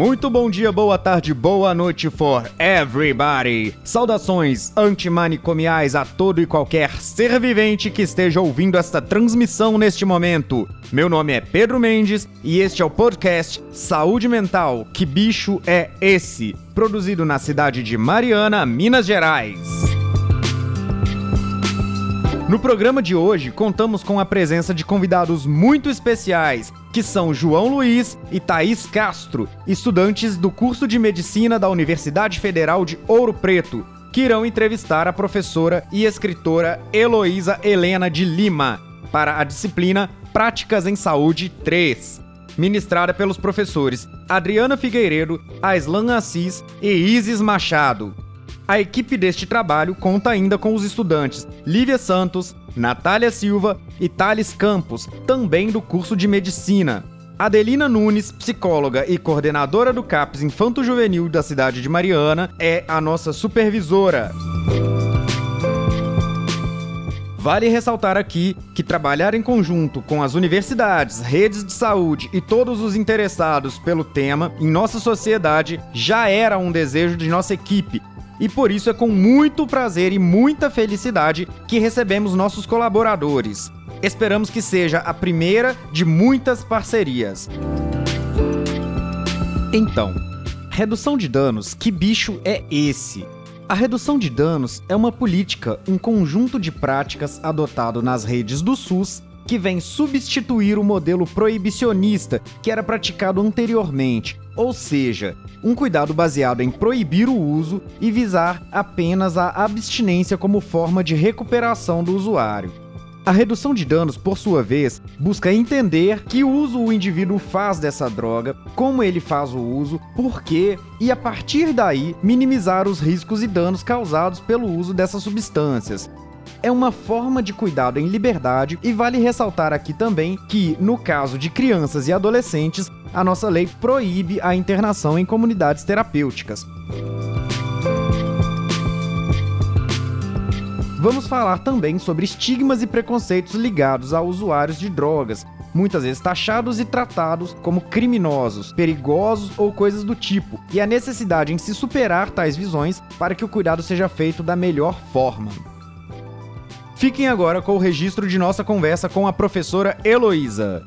Muito bom dia, boa tarde, boa noite for everybody. Saudações antimanicomiais a todo e qualquer ser vivente que esteja ouvindo esta transmissão neste momento. Meu nome é Pedro Mendes e este é o podcast Saúde Mental. Que bicho é esse? Produzido na cidade de Mariana, Minas Gerais. No programa de hoje, contamos com a presença de convidados muito especiais, que são João Luiz e Thaís Castro, estudantes do curso de Medicina da Universidade Federal de Ouro Preto, que irão entrevistar a professora e escritora Heloísa Helena de Lima para a disciplina Práticas em Saúde 3, ministrada pelos professores Adriana Figueiredo, Aislan Assis e Isis Machado. A equipe deste trabalho conta ainda com os estudantes Lívia Santos, Natália Silva e Thales Campos, também do curso de Medicina. Adelina Nunes, psicóloga e coordenadora do CAPS Infanto Juvenil da cidade de Mariana, é a nossa supervisora. Vale ressaltar aqui que trabalhar em conjunto com as universidades, redes de saúde e todos os interessados pelo tema em nossa sociedade já era um desejo de nossa equipe e por isso é com muito prazer e muita felicidade que recebemos nossos colaboradores. Esperamos que seja a primeira de muitas parcerias. Então, redução de danos, que bicho é esse? A redução de danos é uma política, um conjunto de práticas adotado nas redes do SUS que vem substituir o modelo proibicionista que era praticado anteriormente, ou seja, um cuidado baseado em proibir o uso e visar apenas a abstinência como forma de recuperação do usuário. A redução de danos, por sua vez, busca entender que uso o indivíduo faz dessa droga, como ele faz o uso, por quê e a partir daí minimizar os riscos e danos causados pelo uso dessas substâncias, é uma forma de cuidado em liberdade e vale ressaltar aqui também que, no caso de crianças e adolescentes, a nossa lei proíbe a internação em comunidades terapêuticas. Vamos falar também sobre estigmas e preconceitos ligados a usuários de drogas, muitas vezes taxados e tratados como criminosos, perigosos ou coisas do tipo, e a necessidade em se superar tais visões para que o cuidado seja feito da melhor forma. Fiquem agora com o registro de nossa conversa com a professora Heloísa.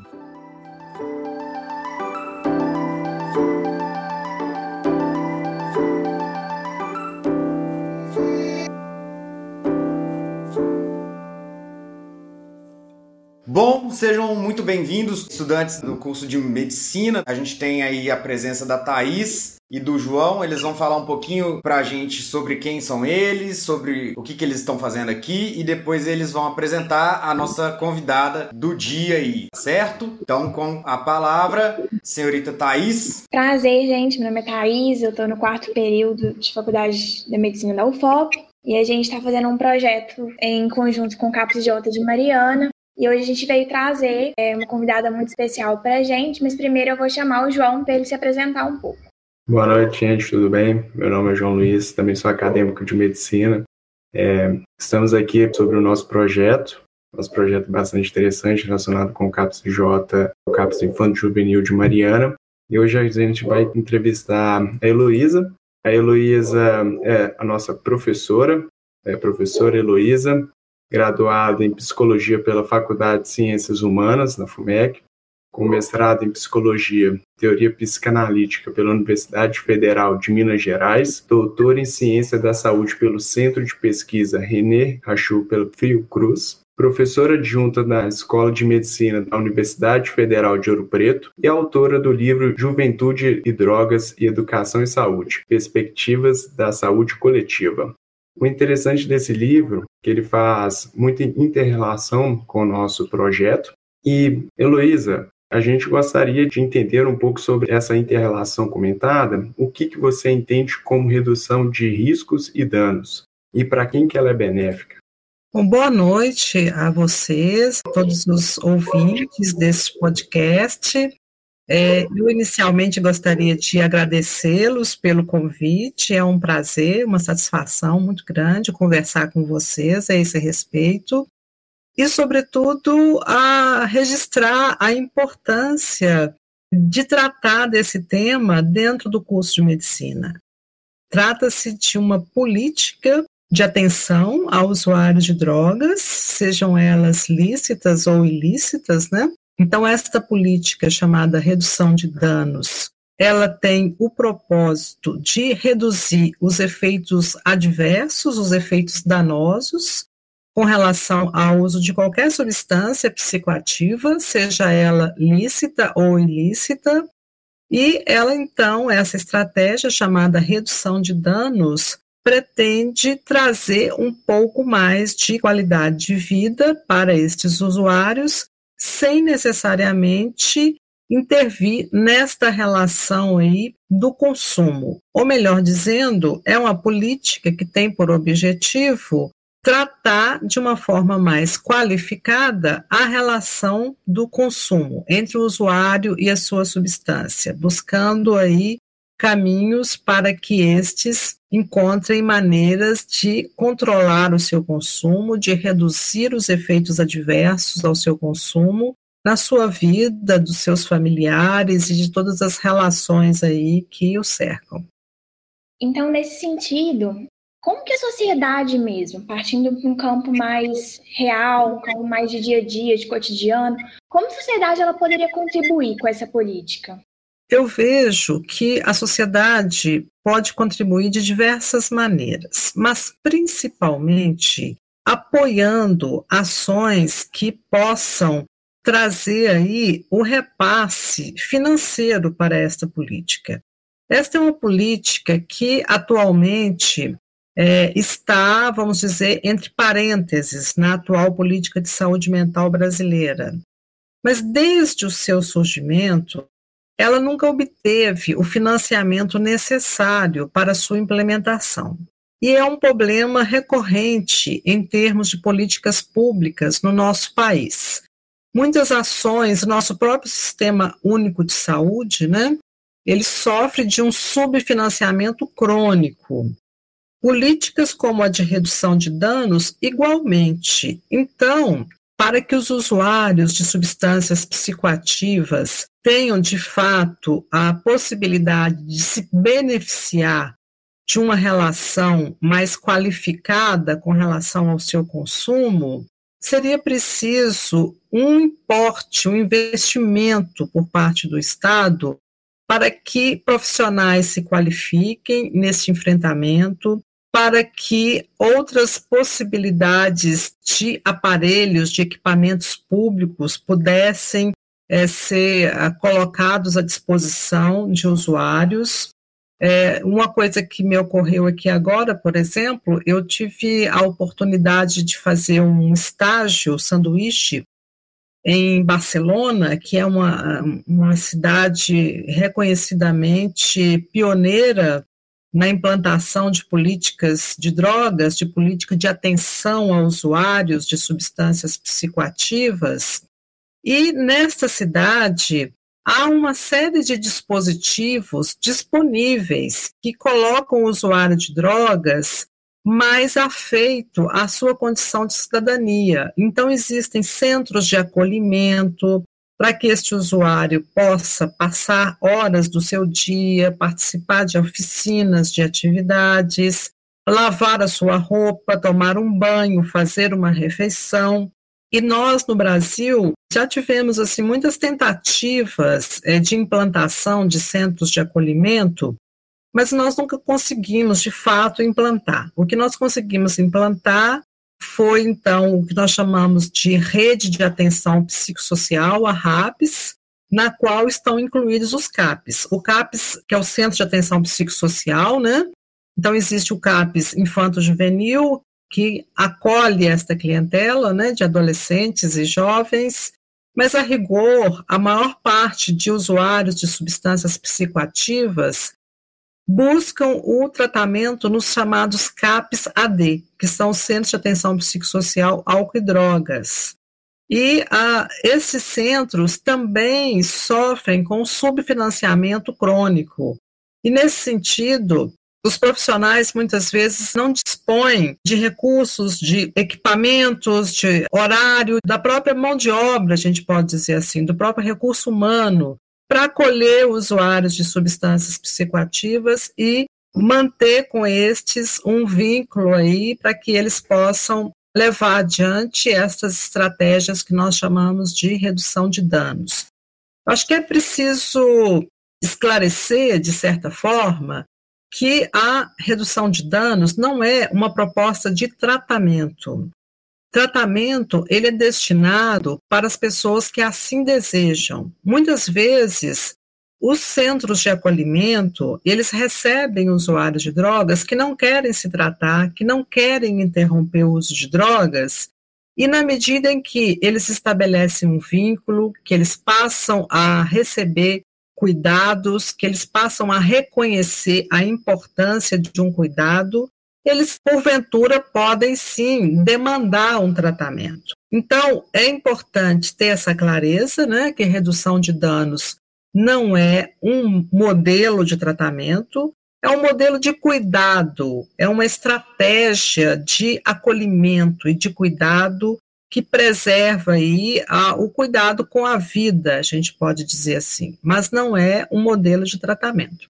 Bom, sejam muito bem-vindos, estudantes do curso de medicina. A gente tem aí a presença da Thaís, e do João. Eles vão falar um pouquinho pra gente sobre quem são eles, sobre o que, que eles estão fazendo aqui e depois eles vão apresentar a nossa convidada do dia aí, certo? Então, com a palavra, senhorita Thaís. Prazer, gente. Meu nome é Thaís, eu tô no quarto período de Faculdade de Medicina da UFOP. E a gente está fazendo um projeto em conjunto com o CAPS J de Mariana, e hoje a gente veio trazer é, uma convidada muito especial para a gente, mas primeiro eu vou chamar o João para ele se apresentar um pouco. Boa noite, gente, tudo bem? Meu nome é João Luiz, também sou acadêmico de medicina. É, estamos aqui sobre o nosso projeto, nosso projeto bastante interessante relacionado com o CAPS J, o CAPS Infanto Juvenil de Mariana. E hoje a gente vai entrevistar a Heloísa. A Heloísa é a nossa professora, é professora Heloísa, graduada em Psicologia pela Faculdade de Ciências Humanas, na FUMEC, com mestrado em Psicologia, Teoria Psicanalítica pela Universidade Federal de Minas Gerais, doutor em Ciência da Saúde pelo Centro de Pesquisa René Rachou pelo Fiocruz, professora adjunta na Escola de Medicina da Universidade Federal de Ouro Preto e autora do livro Juventude e Drogas e Educação e Saúde: Perspectivas da Saúde Coletiva. O interessante desse livro que ele faz muita interrelação com o nosso projeto. E, Heloísa, a gente gostaria de entender um pouco sobre essa interrelação comentada, o que, que você entende como redução de riscos e danos e para quem que ela é benéfica. Bom, boa noite a vocês, todos os ouvintes desse podcast. É, eu inicialmente gostaria de agradecê-los pelo convite, é um prazer, uma satisfação muito grande conversar com vocês a esse respeito e, sobretudo, a registrar a importância de tratar desse tema dentro do curso de medicina. Trata-se de uma política de atenção a usuários de drogas, sejam elas lícitas ou ilícitas, né? Então, esta política chamada redução de danos, ela tem o propósito de reduzir os efeitos adversos, os efeitos danosos, com relação ao uso de qualquer substância psicoativa, seja ela lícita ou ilícita, e ela, então, essa estratégia chamada redução de danos, pretende trazer um pouco mais de qualidade de vida para estes usuários, sem necessariamente intervir nesta relação aí do consumo. Ou melhor dizendo, é uma política que tem por objetivo tratar de uma forma mais qualificada a relação do consumo entre o usuário e a sua substância, buscando aí caminhos para que estes encontrem maneiras de controlar o seu consumo, de reduzir os efeitos adversos ao seu consumo na sua vida, dos seus familiares e de todas as relações aí que o cercam. Então, nesse sentido, como que a sociedade mesmo, partindo para um campo mais real, um campo mais de dia a dia, de cotidiano, como a sociedade ela poderia contribuir com essa política? Eu vejo que a sociedade pode contribuir de diversas maneiras, mas principalmente apoiando ações que possam trazer aí o repasse financeiro para esta política. Esta é uma política que atualmente é, está, vamos dizer, entre parênteses na atual política de saúde mental brasileira. Mas desde o seu surgimento, ela nunca obteve o financiamento necessário para sua implementação. E é um problema recorrente em termos de políticas públicas no nosso país. Muitas ações, nosso próprio sistema único de saúde, né, ele sofre de um subfinanciamento crônico. Políticas como a de redução de danos, igualmente. Então, para que os usuários de substâncias psicoativas tenham, de fato, a possibilidade de se beneficiar de uma relação mais qualificada com relação ao seu consumo, seria preciso um importe, um investimento por parte do Estado para que profissionais se qualifiquem nesse enfrentamento, para que outras possibilidades de aparelhos, de equipamentos públicos pudessem é, ser ah, colocados à disposição de usuários. É, uma coisa que me ocorreu aqui agora, por exemplo, eu tive a oportunidade de fazer um estágio sanduíche em Barcelona, que é uma, uma cidade reconhecidamente pioneira na implantação de políticas de drogas, de política de atenção a usuários de substâncias psicoativas. E nesta cidade há uma série de dispositivos disponíveis que colocam o usuário de drogas mais afeito à sua condição de cidadania. Então, existem centros de acolhimento, para que este usuário possa passar horas do seu dia, participar de oficinas, de atividades, lavar a sua roupa, tomar um banho, fazer uma refeição. E nós no Brasil já tivemos assim muitas tentativas é, de implantação de centros de acolhimento, mas nós nunca conseguimos de fato implantar. O que nós conseguimos implantar foi, então, o que nós chamamos de Rede de Atenção Psicossocial, a RAPS, na qual estão incluídos os CAPs. O CAPs, que é o Centro de Atenção Psicossocial, né? Então, existe o CAPs Infanto-Juvenil, que acolhe esta clientela, né, de adolescentes e jovens, mas, a rigor, a maior parte de usuários de substâncias psicoativas buscam o tratamento nos chamados CAPS-AD, que são os Centros de Atenção Psicossocial Álcool e Drogas. E ah, esses centros também sofrem com subfinanciamento crônico. E, nesse sentido, os profissionais muitas vezes não dispõem de recursos, de equipamentos, de horário, da própria mão de obra, a gente pode dizer assim, do próprio recurso humano para acolher usuários de substâncias psicoativas e manter com estes um vínculo aí para que eles possam levar adiante essas estratégias que nós chamamos de redução de danos. Acho que é preciso esclarecer, de certa forma, que a redução de danos não é uma proposta de tratamento. Tratamento, ele é destinado para as pessoas que assim desejam. Muitas vezes, os centros de acolhimento, eles recebem usuários de drogas que não querem se tratar, que não querem interromper o uso de drogas, e na medida em que eles estabelecem um vínculo, que eles passam a receber cuidados, que eles passam a reconhecer a importância de um cuidado, eles, porventura, podem sim demandar um tratamento. Então, é importante ter essa clareza, né, que redução de danos não é um modelo de tratamento, é um modelo de cuidado, é uma estratégia de acolhimento e de cuidado que preserva aí a, o cuidado com a vida, a gente pode dizer assim, mas não é um modelo de tratamento.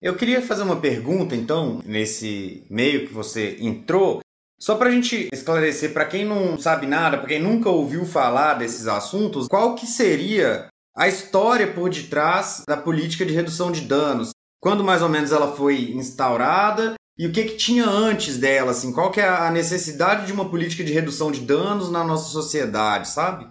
Eu queria fazer uma pergunta, então, nesse meio que você entrou, só para a gente esclarecer, para quem não sabe nada, para quem nunca ouviu falar desses assuntos, qual que seria a história por detrás da política de redução de danos? Quando mais ou menos ela foi instaurada e o que, que tinha antes dela? Assim, qual que é a necessidade de uma política de redução de danos na nossa sociedade, sabe?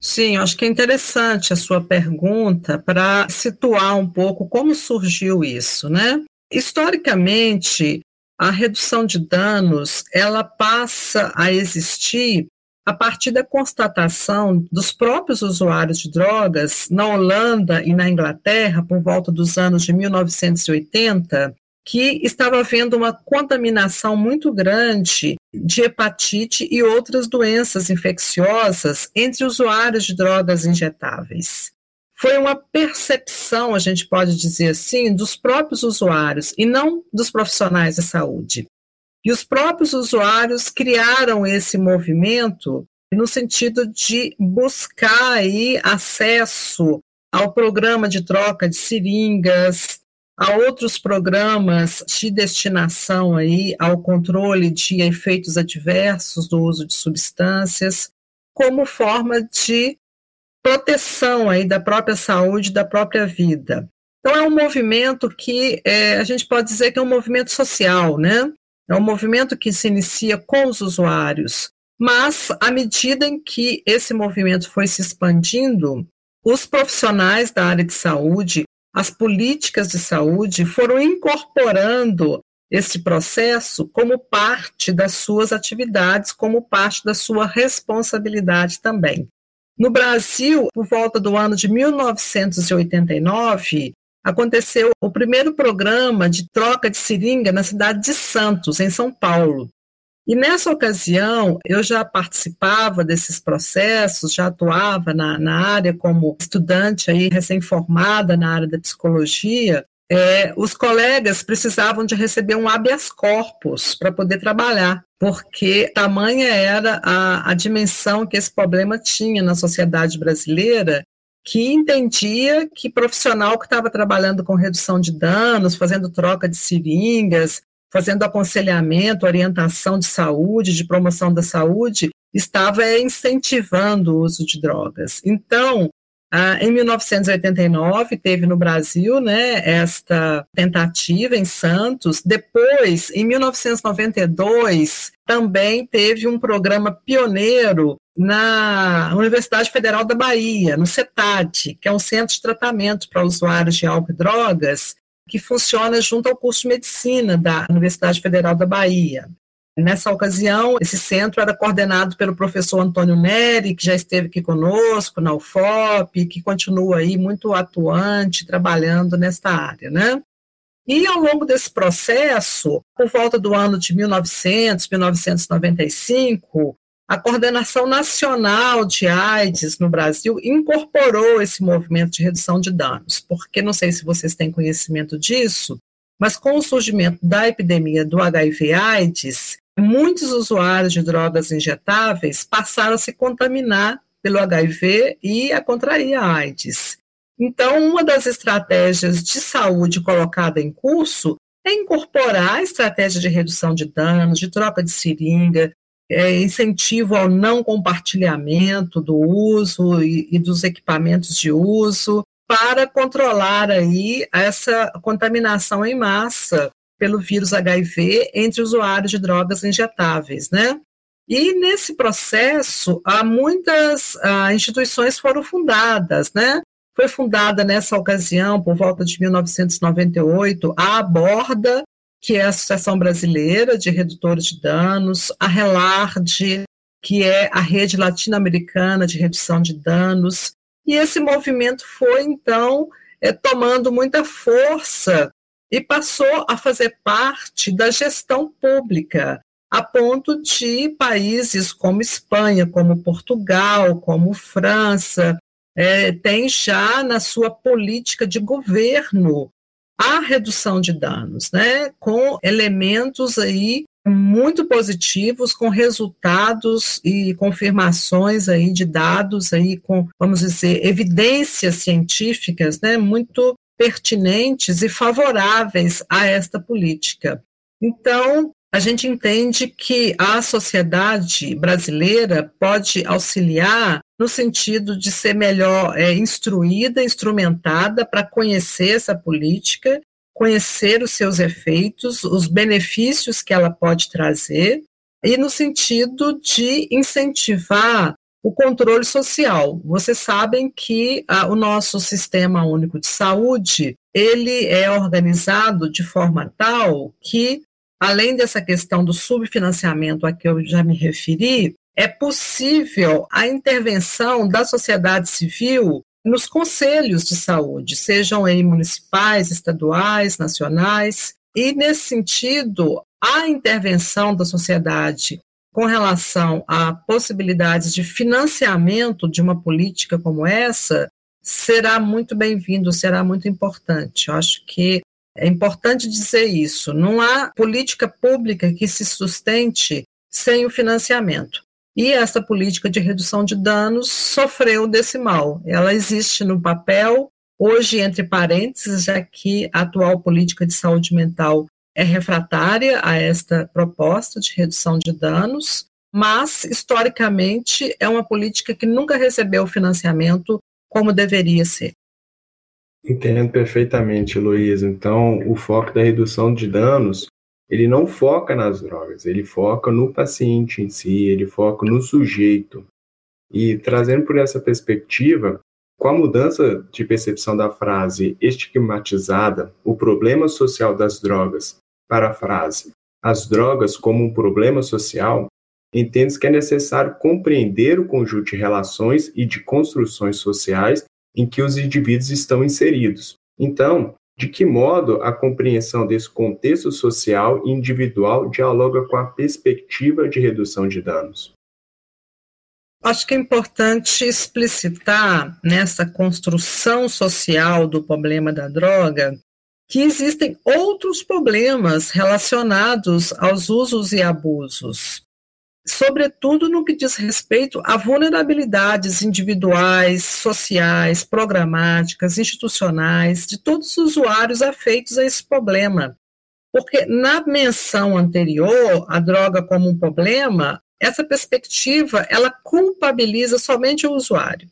Sim, acho que é interessante a sua pergunta para situar um pouco como surgiu isso, né? Historicamente, a redução de danos, ela passa a existir a partir da constatação dos próprios usuários de drogas na Holanda e na Inglaterra, por volta dos anos de 1980, que estava havendo uma contaminação muito grande de hepatite e outras doenças infecciosas entre usuários de drogas injetáveis. Foi uma percepção, a gente pode dizer assim, dos próprios usuários e não dos profissionais de saúde. E os próprios usuários criaram esse movimento no sentido de buscar aí acesso ao programa de troca de seringas, Há outros programas de destinação aí ao controle de efeitos adversos do uso de substâncias, como forma de proteção aí da própria saúde, da própria vida. Então é um movimento que é, a gente pode dizer que é um movimento social, né? É um movimento que se inicia com os usuários, mas à medida em que esse movimento foi se expandindo, os profissionais da área de saúde as políticas de saúde foram incorporando esse processo como parte das suas atividades, como parte da sua responsabilidade também. No Brasil, por volta do ano de 1989, aconteceu o primeiro programa de troca de seringa na cidade de Santos, em São Paulo. E nessa ocasião, eu já participava desses processos, já atuava na, na área como estudante aí recém-formada na área da psicologia. É, os colegas precisavam de receber um habeas corpus para poder trabalhar, porque tamanha era a, a dimensão que esse problema tinha na sociedade brasileira que entendia que profissional que estava trabalhando com redução de danos, fazendo troca de seringas, fazendo aconselhamento, orientação de saúde, de promoção da saúde, estava incentivando o uso de drogas. Então, em 1989 teve no Brasil, né, esta tentativa em Santos. Depois, em 1992, também teve um programa pioneiro na Universidade Federal da Bahia, no CETAD, que é um centro de tratamento para usuários de álcool e drogas, que funciona junto ao curso de medicina da Universidade Federal da Bahia. Nessa ocasião, esse centro era coordenado pelo professor Antônio Neri, que já esteve aqui conosco na UFOP, que continua aí muito atuante, trabalhando nesta área, né? E ao longo desse processo, por volta do ano de 1900, 1995, a Coordenação Nacional de AIDS no Brasil incorporou esse movimento de redução de danos, porque não sei se vocês têm conhecimento disso, mas com o surgimento da epidemia do HIV/AIDS, muitos usuários de drogas injetáveis passaram a se contaminar pelo HIV e a contrair a AIDS. Então, uma das estratégias de saúde colocada em curso é incorporar a estratégia de redução de danos, de troca de seringa, é, incentivo ao não compartilhamento do uso e, e dos equipamentos de uso, para controlar aí essa contaminação em massa pelo vírus HIV entre usuários de drogas injetáveis, né? E nesse processo, há muitas ah, instituições foram fundadas, né? Foi fundada nessa ocasião, por volta de 1998, a Aborda, que é a Associação Brasileira de Redutores de Danos, a RELARD, que é a Rede Latino-Americana de Redução de Danos, e esse movimento foi, então, é, tomando muita força e passou a fazer parte da gestão pública, a ponto de países como Espanha, como Portugal, como França, é, tem já na sua política de governo a redução de danos, né, com elementos aí muito positivos, com resultados e confirmações aí de dados aí com, vamos dizer, evidências científicas, né, muito pertinentes e favoráveis a esta política. Então, a gente entende que a sociedade brasileira pode auxiliar no sentido de ser melhor é, instruída, instrumentada para conhecer essa política, conhecer os seus efeitos, os benefícios que ela pode trazer, e no sentido de incentivar o controle social. Vocês sabem que ah, o nosso sistema único de saúde ele é organizado de forma tal que além dessa questão do subfinanciamento a que eu já me referi, é possível a intervenção da sociedade civil nos conselhos de saúde, sejam aí municipais, estaduais, nacionais, e nesse sentido, a intervenção da sociedade com relação a possibilidades de financiamento de uma política como essa será muito bem-vindo, será muito importante. Eu acho que é importante dizer isso. Não há política pública que se sustente sem o financiamento. E essa política de redução de danos sofreu desse mal. Ela existe no papel, hoje, entre parênteses, já que a atual política de saúde mental é refratária a esta proposta de redução de danos, mas, historicamente, é uma política que nunca recebeu financiamento como deveria ser. Entendo perfeitamente, Luiz. Então, o foco da redução de danos, ele não foca nas drogas, ele foca no paciente em si, ele foca no sujeito. E trazendo por essa perspectiva, com a mudança de percepção da frase estigmatizada, o problema social das drogas, para a frase as drogas como um problema social, entende que é necessário compreender o conjunto de relações e de construções sociais em que os indivíduos estão inseridos. Então, de que modo a compreensão desse contexto social e individual dialoga com a perspectiva de redução de danos? Acho que é importante explicitar nessa construção social do problema da droga que existem outros problemas relacionados aos usos e abusos sobretudo no que diz respeito a vulnerabilidades individuais, sociais, programáticas, institucionais, de todos os usuários afeitos a esse problema. Porque na menção anterior, a droga como um problema, essa perspectiva, ela culpabiliza somente o usuário.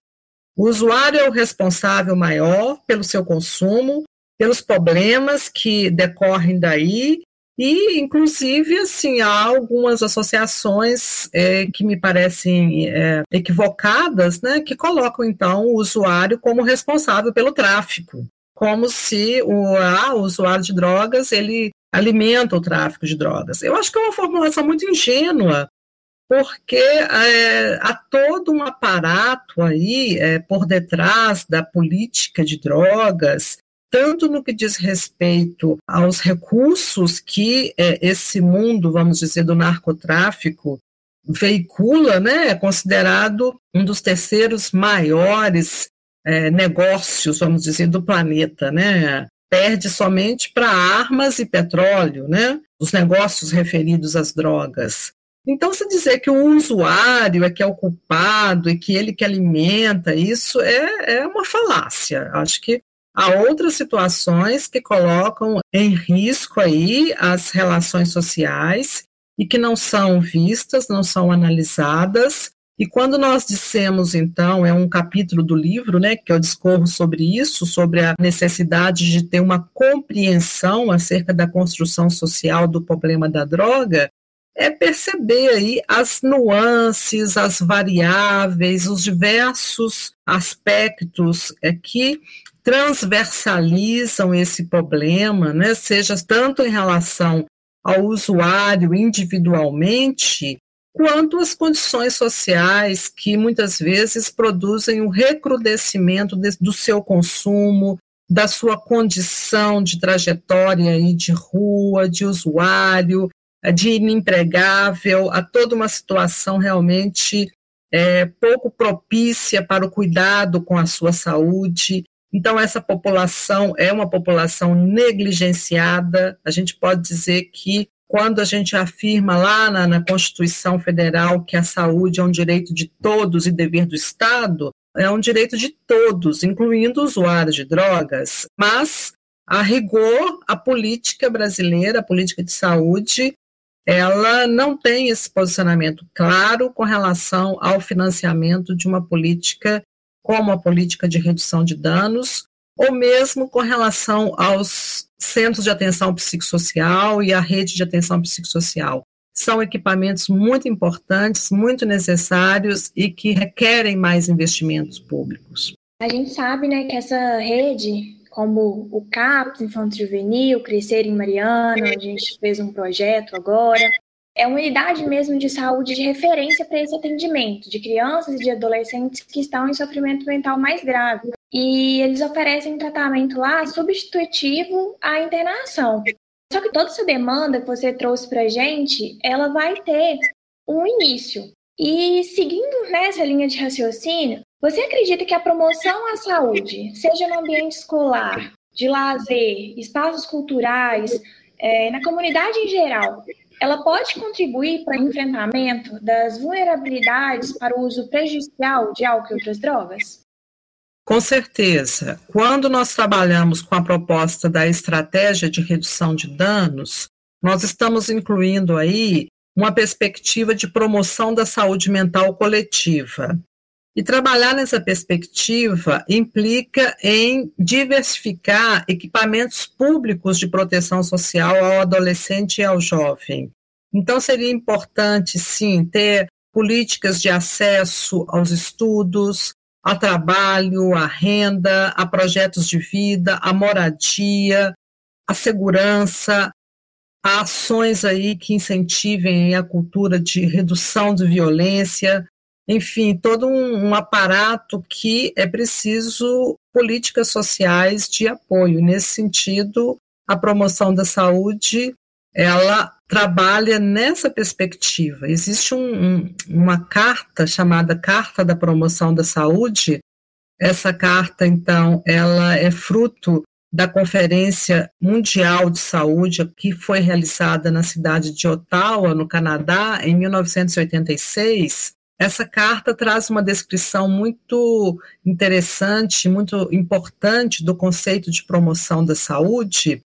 O usuário é o responsável maior pelo seu consumo, pelos problemas que decorrem daí e, inclusive, assim, há algumas associações é, que me parecem é, equivocadas, né, que colocam, então, o usuário como responsável pelo tráfico, como se o, ah, o usuário de drogas, ele alimenta o tráfico de drogas. Eu acho que é uma formulação muito ingênua, porque é, há todo um aparato aí é, por detrás da política de drogas, tanto no que diz respeito aos recursos que é, esse mundo, vamos dizer, do narcotráfico veicula, né, é considerado um dos terceiros maiores é, negócios, vamos dizer, do planeta, né? Perde somente para armas e petróleo, né? Os negócios referidos às drogas. Então, se dizer que o usuário é que é o culpado e que ele que alimenta, isso é, é uma falácia. Acho que há outras situações que colocam em risco aí as relações sociais e que não são vistas, não são analisadas. E quando nós dissemos, então, é um capítulo do livro, né, que eu discorro sobre isso, sobre a necessidade de ter uma compreensão acerca da construção social do problema da droga, é perceber aí as nuances, as variáveis, os diversos aspectos é, que transversalizam esse problema, né, seja tanto em relação ao usuário individualmente, quanto as condições sociais que muitas vezes produzem o recrudescimento de, do seu consumo, da sua condição de trajetória e de rua, de usuário, de inempregável, a toda uma situação realmente é, pouco propícia para o cuidado com a sua saúde. Então, essa população é uma população negligenciada. A gente pode dizer que, quando a gente afirma lá na, na Constituição Federal que a saúde é um direito de todos e dever do Estado, é um direito de todos, incluindo usuários de drogas, mas, a rigor, a política brasileira, a política de saúde, ela não tem esse posicionamento claro com relação ao financiamento de uma política como a política de redução de danos, ou mesmo com relação aos centros de atenção psicossocial e a rede de atenção psicossocial. São equipamentos muito importantes, muito necessários e que requerem mais investimentos públicos. A gente sabe né, que essa rede como o CAPS, Infanto Juvenil, Crescer em Mariana, a gente fez um projeto agora. É uma unidade mesmo de saúde de referência para esse atendimento de crianças e de adolescentes que estão em sofrimento mental mais grave. E eles oferecem tratamento lá substitutivo à internação. Só que toda essa demanda que você trouxe para a gente, ela vai ter um início. E seguindo nessa linha de raciocínio, você acredita que a promoção à saúde, seja no ambiente escolar, de lazer, espaços culturais, é, na comunidade em geral, ela pode contribuir para o enfrentamento das vulnerabilidades para o uso prejudicial de álcool e outras drogas? Com certeza. Quando nós trabalhamos com a proposta da estratégia de redução de danos, nós estamos incluindo aí uma perspectiva de promoção da saúde mental coletiva. E trabalhar nessa perspectiva implica em diversificar equipamentos públicos de proteção social ao adolescente e ao jovem. Então, seria importante, sim, ter políticas de acesso aos estudos, ao trabalho, à renda, a projetos de vida, à moradia, à segurança, a ações aí que incentivem a cultura de redução de violência, enfim, todo um, um aparato que é preciso políticas sociais de apoio. Nesse sentido, a promoção da saúde ela trabalha nessa perspectiva. Existe um, um, uma carta chamada Carta da Promoção da Saúde. Essa carta, então, ela é fruto da Conferência Mundial de Saúde, que foi realizada na cidade de Ottawa, no Canadá, em 1986, essa carta traz uma descrição muito interessante, muito importante do conceito de promoção da saúde,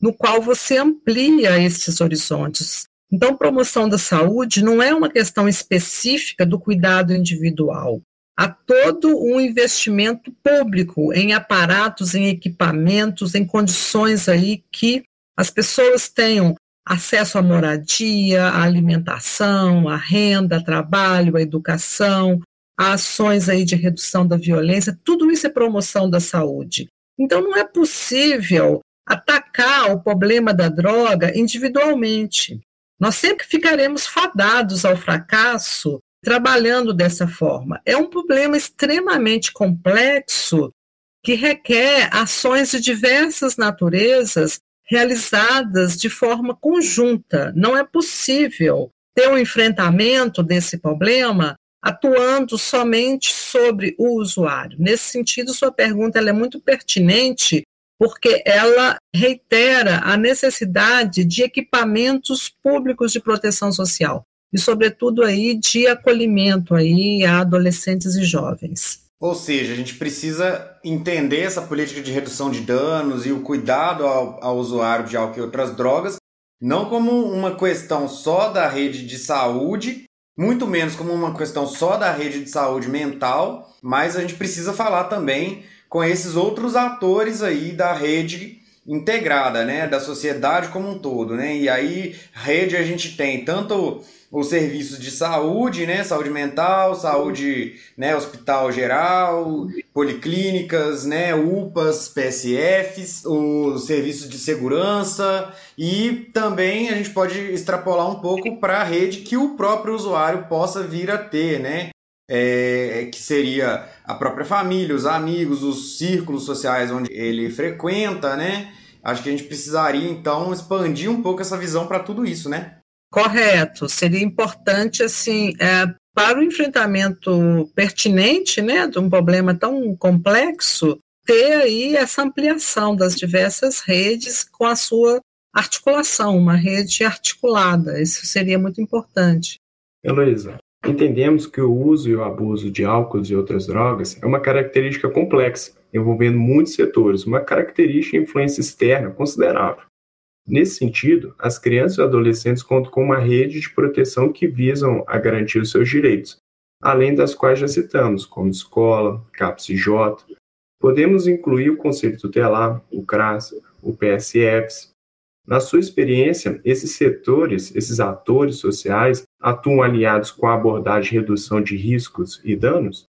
no qual você amplia esses horizontes. Então, promoção da saúde não é uma questão específica do cuidado individual. Há todo um investimento público em aparatos, em equipamentos, em condições aí que as pessoas tenham acesso à moradia, à alimentação, à renda, trabalho, à educação, a ações aí de redução da violência, tudo isso é promoção da saúde. Então não é possível atacar o problema da droga individualmente. Nós sempre ficaremos fadados ao fracasso trabalhando dessa forma. É um problema extremamente complexo que requer ações de diversas naturezas realizadas de forma conjunta. Não é possível ter um enfrentamento desse problema atuando somente sobre o usuário. Nesse sentido, sua pergunta é muito pertinente, porque ela reitera a necessidade de equipamentos públicos de proteção social. e, sobretudo, aí de acolhimento aí a adolescentes e jovens. Ou seja, a gente precisa entender essa política de redução de danos e o cuidado ao, ao usuário de álcool e outras drogas, não como uma questão só da rede de saúde, muito menos como uma questão só da rede de saúde mental, mas a gente precisa falar também com esses outros atores aí da rede integrada, né, da sociedade como um todo, né? E aí, rede a gente tem tanto os serviços de saúde, né, saúde mental, saúde, né, hospital geral, policlínicas, né, UPAs, PSFs, os serviços de segurança e também a gente pode extrapolar um pouco para a rede que o próprio usuário possa vir a ter, né? É, que seria a própria família, os amigos, os círculos sociais onde ele frequenta, né? Acho que a gente precisaria então expandir um pouco essa visão para tudo isso, né? Correto. Seria importante assim é, para o enfrentamento pertinente, né, de um problema tão complexo, ter aí essa ampliação das diversas redes com a sua articulação, uma rede articulada. Isso seria muito importante. Heloísa, Entendemos que o uso e o abuso de álcool e outras drogas é uma característica complexa, envolvendo muitos setores, uma característica de influência externa considerável. Nesse sentido, as crianças e adolescentes contam com uma rede de proteção que visam a garantir os seus direitos, além das quais já citamos, como escola, CAPS-J. Podemos incluir o Conselho Tutelar, o CRAS, o PSFs, na sua experiência, esses setores, esses atores sociais, atuam aliados com a abordagem de redução de riscos e danos?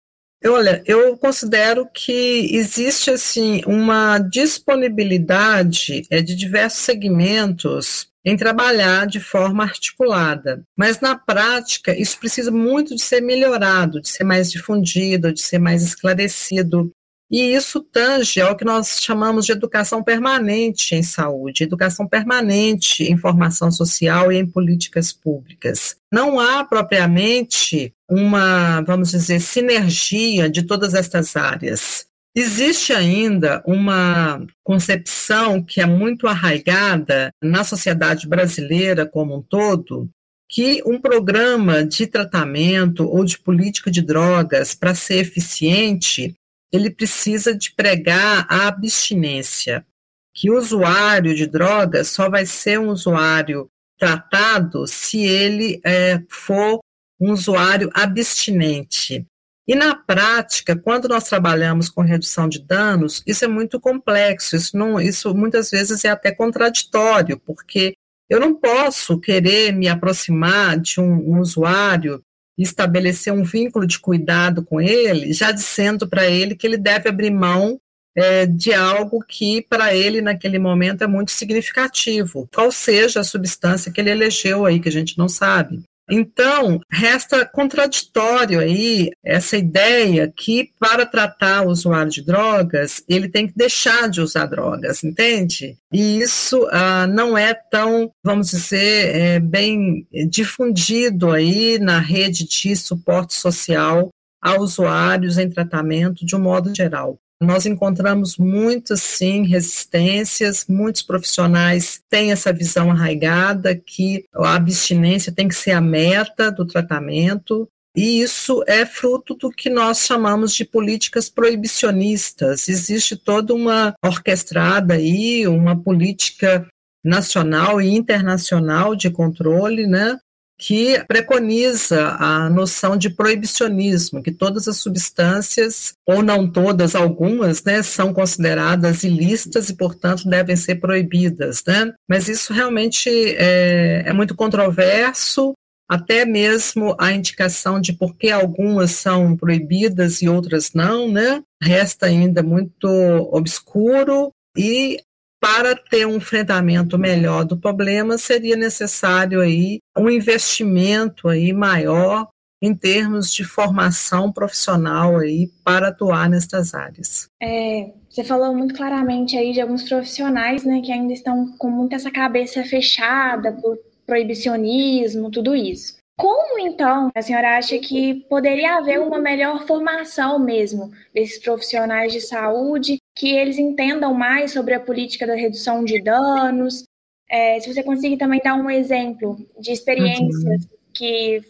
Olha, eu considero que existe assim uma disponibilidade é, de diversos segmentos em trabalhar de forma articulada. Mas na prática, isso precisa muito de ser melhorado, de ser mais difundido, de ser mais esclarecido. E isso tange ao que nós chamamos de educação permanente em saúde, educação permanente em formação social e em políticas públicas. Não há propriamente uma, vamos dizer, sinergia de todas estas áreas. Existe ainda uma concepção que é muito arraigada na sociedade brasileira como um todo, que um programa de tratamento ou de política de drogas, para ser eficiente, ele precisa de pregar a abstinência, que o usuário de drogas só vai ser um usuário tratado se ele é, for um usuário abstinente. E na prática, quando nós trabalhamos com redução de danos, isso é muito complexo, isso, não, isso muitas vezes é até contraditório, porque eu não posso querer me aproximar de um, um usuário estabelecer um vínculo de cuidado com ele, já dizendo para ele que ele deve abrir mão é, de algo que para ele naquele momento é muito significativo, qual seja a substância que ele elegeu aí, que a gente não sabe. Então, resta contraditório aí essa ideia que, para tratar o usuário de drogas, ele tem que deixar de usar drogas, entende? E isso ah, não é tão, vamos dizer, é, bem difundido aí na rede de suporte social a usuários em tratamento de um modo geral. Nós encontramos muitas, sim, resistências, muitos profissionais têm essa visão arraigada que a abstinência tem que ser a meta do tratamento, e isso é fruto do que nós chamamos de políticas proibicionistas. Existe toda uma orquestrada aí, uma política nacional e internacional de controle, né, que preconiza a noção de proibicionismo, que todas as substâncias, ou não todas, algumas, né, são consideradas ilícitas e, portanto, devem ser proibidas. Né? Mas isso realmente é, é muito controverso, até mesmo a indicação de por que algumas são proibidas e outras não, né? Resta ainda muito obscuro e para ter um enfrentamento melhor do problema, seria necessário aí um investimento aí maior em termos de formação profissional aí para atuar nestas áreas. É, você falou muito claramente aí de alguns profissionais, né, que ainda estão com muita essa cabeça fechada por proibicionismo, tudo isso. Como então a senhora acha que poderia haver uma melhor formação mesmo desses profissionais de saúde, que eles entendam mais sobre a política da redução de danos? É, se você conseguir também dar um exemplo de experiências uhum. que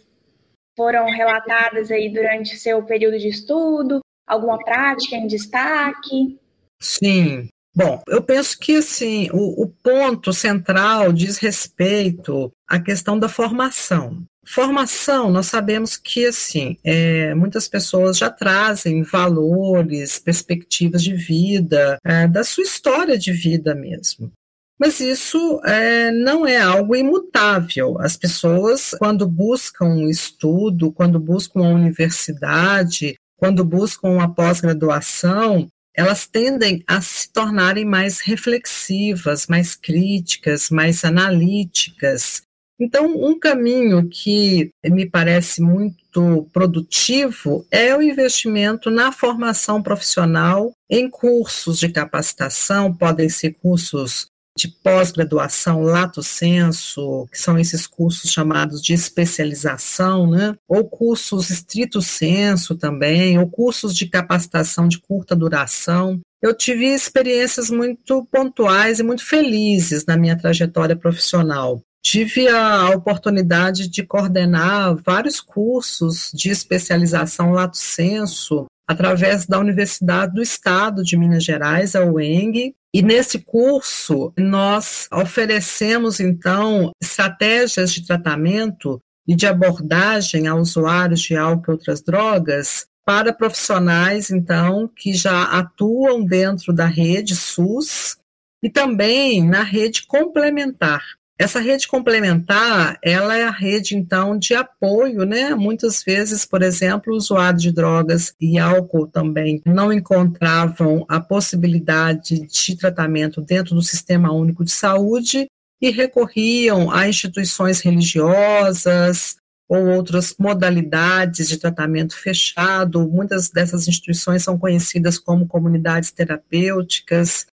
foram relatadas aí durante seu período de estudo? Alguma prática em destaque? Sim. Bom, eu penso que assim o, o ponto central diz respeito à questão da formação. Formação, nós sabemos que assim é, muitas pessoas já trazem valores, perspectivas de vida, é, da sua história de vida mesmo. Mas isso é, não é algo imutável. As pessoas, quando buscam estudo, quando buscam a universidade, quando buscam uma pós-graduação, elas tendem a se tornarem mais reflexivas, mais críticas, mais analíticas. Então, um caminho que me parece muito produtivo é o investimento na formação profissional em cursos de capacitação, podem ser cursos de pós-graduação lato senso, que são esses cursos chamados de especialização, né? ou cursos estrito senso também, ou cursos de capacitação de curta duração. Eu tive experiências muito pontuais e muito felizes na minha trajetória profissional. Tive a oportunidade de coordenar vários cursos de especialização lato senso através da Universidade do Estado de Minas Gerais, a UENG, e nesse curso, nós oferecemos, então, estratégias de tratamento e de abordagem a usuários de álcool e outras drogas para profissionais, então, que já atuam dentro da rede SUS e também na rede complementar. Essa rede complementar, ela é a rede, então, de apoio, né? Muitas vezes, por exemplo, usuários de drogas e álcool também não encontravam a possibilidade de tratamento dentro do Sistema Único de Saúde e recorriam a instituições religiosas ou outras modalidades de tratamento fechado. Muitas dessas instituições são conhecidas como comunidades terapêuticas.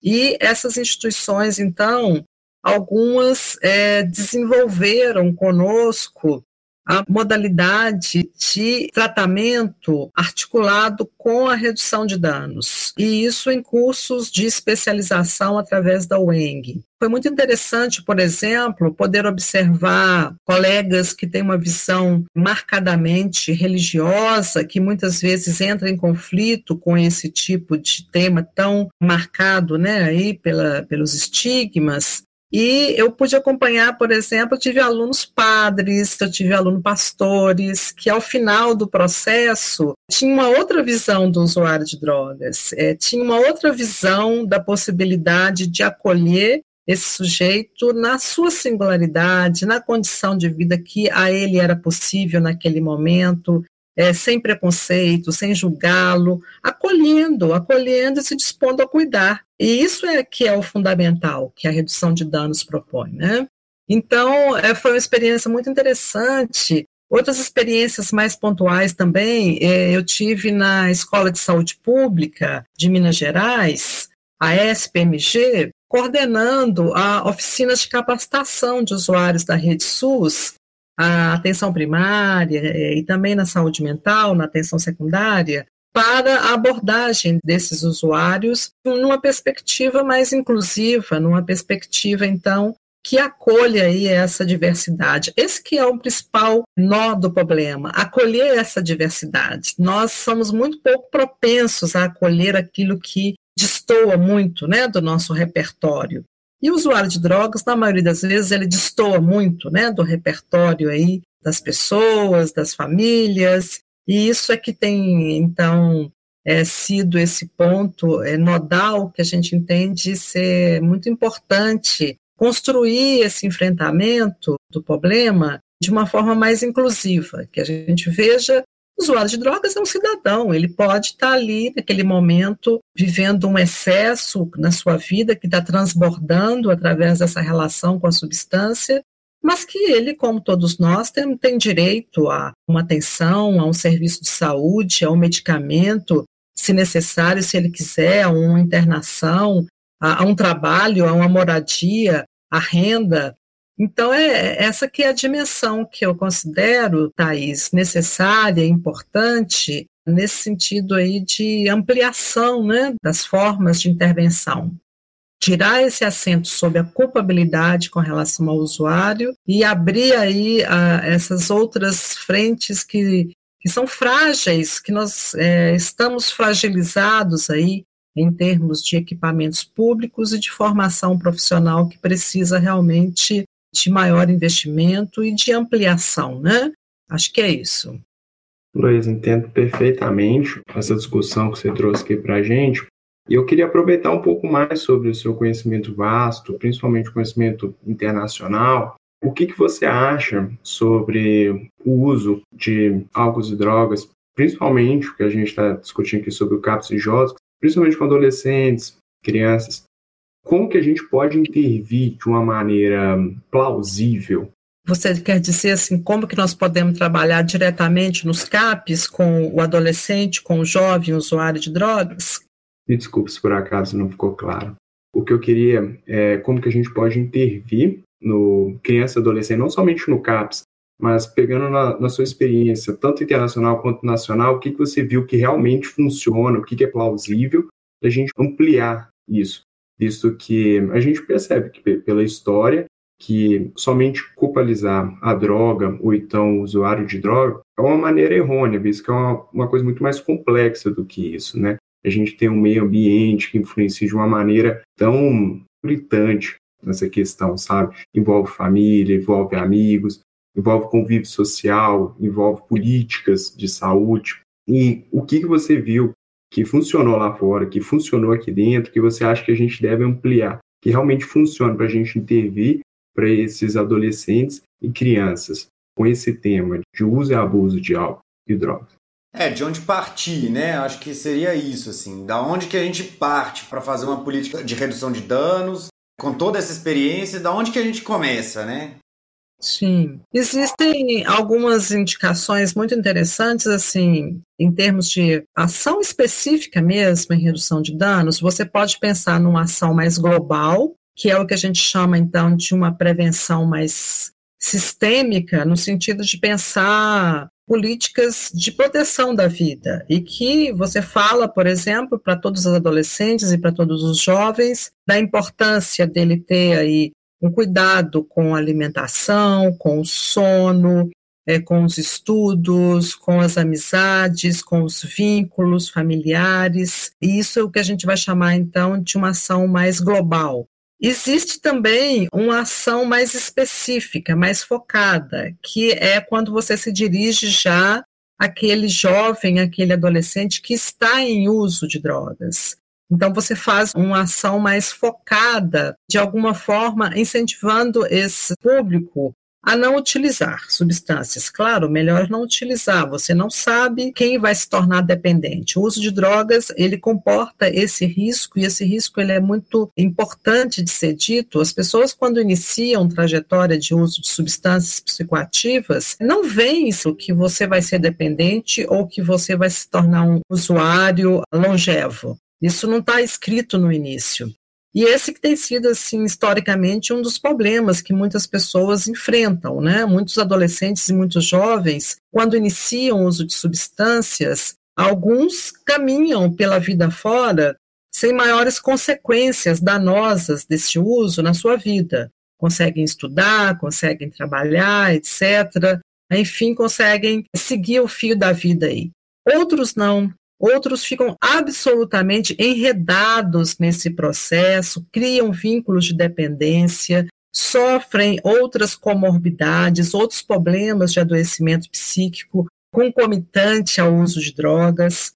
E essas instituições, então, algumas é, desenvolveram conosco a modalidade de tratamento articulado com a redução de danos, e isso em cursos de especialização através da UENG. Foi muito interessante, por exemplo, poder observar colegas que têm uma visão marcadamente religiosa, que muitas vezes entra em conflito com esse tipo de tema tão marcado né, aí pela, pelos estigmas, e eu pude acompanhar, por exemplo, eu tive alunos padres, eu tive alunos pastores, que ao final do processo tinha uma outra visão do usuário de drogas, é, tinha uma outra visão da possibilidade de acolher esse sujeito na sua singularidade, na condição de vida que a ele era possível naquele momento, é, sem preconceito, sem julgá-lo, acolhendo, acolhendo e se dispondo a cuidar. E isso é que é o fundamental que a redução de danos propõe, né? Então, é, foi uma experiência muito interessante. Outras experiências mais pontuais também, é, eu tive na Escola de Saúde Pública de Minas Gerais, a SPMG, coordenando a oficinas de capacitação de usuários da rede SUS a atenção primária é, e também na saúde mental, na atenção secundária, para a abordagem desses usuários numa perspectiva mais inclusiva, numa perspectiva, então, que acolha aí essa diversidade. Esse que é o principal nó do problema, acolher essa diversidade. Nós somos muito pouco propensos a acolher aquilo que destoa muito né, do nosso repertório. E o usuário de drogas, na maioria das vezes, ele destoa muito né, do repertório aí das pessoas, das famílias, e isso é que tem, então, é, sido esse ponto é, nodal que a gente entende ser muito importante. Construir esse enfrentamento do problema de uma forma mais inclusiva, que a gente veja o usuário de drogas é um cidadão, ele pode estar ali naquele momento vivendo um excesso na sua vida que está transbordando através dessa relação com a substância, mas que ele, como todos nós, tem, tem direito a uma atenção, a um serviço de saúde, a um medicamento, se necessário, se ele quiser, a uma internação, a, a um trabalho, a uma moradia, a renda. Então, é essa que é a dimensão que eu considero, Thais, necessária, importante, nesse sentido aí de ampliação né, das formas de intervenção. tirar esse acento sobre a culpabilidade com relação ao usuário e abrir aí a, essas outras frentes que, que são frágeis, que nós é, estamos fragilizados aí em termos de equipamentos públicos e de formação profissional que precisa realmente de maior investimento e de ampliação, né? Acho que é isso. Luiz, entendo perfeitamente essa discussão que você trouxe aqui para a gente. E eu queria aproveitar um pouco mais sobre o seu conhecimento vasto, principalmente conhecimento internacional. O que, que você acha sobre o uso de álcools e drogas, principalmente o que a gente está discutindo aqui sobre o CAPS e JOS, principalmente com adolescentes, crianças? Como que a gente pode intervir de uma maneira plausível você quer dizer assim, como que nós podemos trabalhar diretamente nos CAPs com o adolescente, com o jovem usuário de drogas? Me desculpe se por acaso não ficou claro. O que eu queria é como que a gente pode intervir no criança e adolescente, não somente no CAPS, mas pegando na, na, sua experiência, tanto internacional quanto nacional, o que, que você viu que realmente funciona, o que, que é plausível, a gente ampliar isso, visto que a gente percebe que pela história que somente culpabilizar a droga ou então o usuário de droga é uma maneira errônea, visto que é uma, uma coisa muito mais complexa do que isso, né? A gente tem um meio ambiente que influencia de uma maneira tão gritante nessa questão, sabe? Envolve família, envolve amigos, envolve convívio social, envolve políticas de saúde. E o que, que você viu que funcionou lá fora, que funcionou aqui dentro, que você acha que a gente deve ampliar, que realmente funciona para a gente intervir para esses adolescentes e crianças com esse tema de uso e abuso de álcool e drogas? É, de onde partir, né? Acho que seria isso, assim. Da onde que a gente parte para fazer uma política de redução de danos, com toda essa experiência, da onde que a gente começa, né? Sim. Existem algumas indicações muito interessantes, assim, em termos de ação específica mesmo em redução de danos. Você pode pensar numa ação mais global, que é o que a gente chama então de uma prevenção mais sistêmica, no sentido de pensar políticas de proteção da vida e que você fala, por exemplo, para todos os adolescentes e para todos os jovens da importância dele ter aí um cuidado com a alimentação, com o sono, é, com os estudos, com as amizades, com os vínculos familiares. E isso é o que a gente vai chamar então de uma ação mais global, Existe também uma ação mais específica, mais focada, que é quando você se dirige já àquele jovem, aquele adolescente que está em uso de drogas. Então, você faz uma ação mais focada, de alguma forma, incentivando esse público a não utilizar substâncias. Claro, melhor não utilizar. Você não sabe quem vai se tornar dependente. O uso de drogas, ele comporta esse risco e esse risco ele é muito importante de ser dito. As pessoas quando iniciam trajetória de uso de substâncias psicoativas, não veem isso que você vai ser dependente ou que você vai se tornar um usuário longevo. Isso não está escrito no início. E esse que tem sido, assim, historicamente, um dos problemas que muitas pessoas enfrentam, né? Muitos adolescentes e muitos jovens, quando iniciam o uso de substâncias, alguns caminham pela vida fora sem maiores consequências danosas desse uso na sua vida. Conseguem estudar, conseguem trabalhar, etc. Enfim, conseguem seguir o fio da vida aí. Outros não, outros ficam absolutamente enredados nesse processo, criam vínculos de dependência, sofrem outras comorbidades, outros problemas de adoecimento psíquico concomitante ao uso de drogas.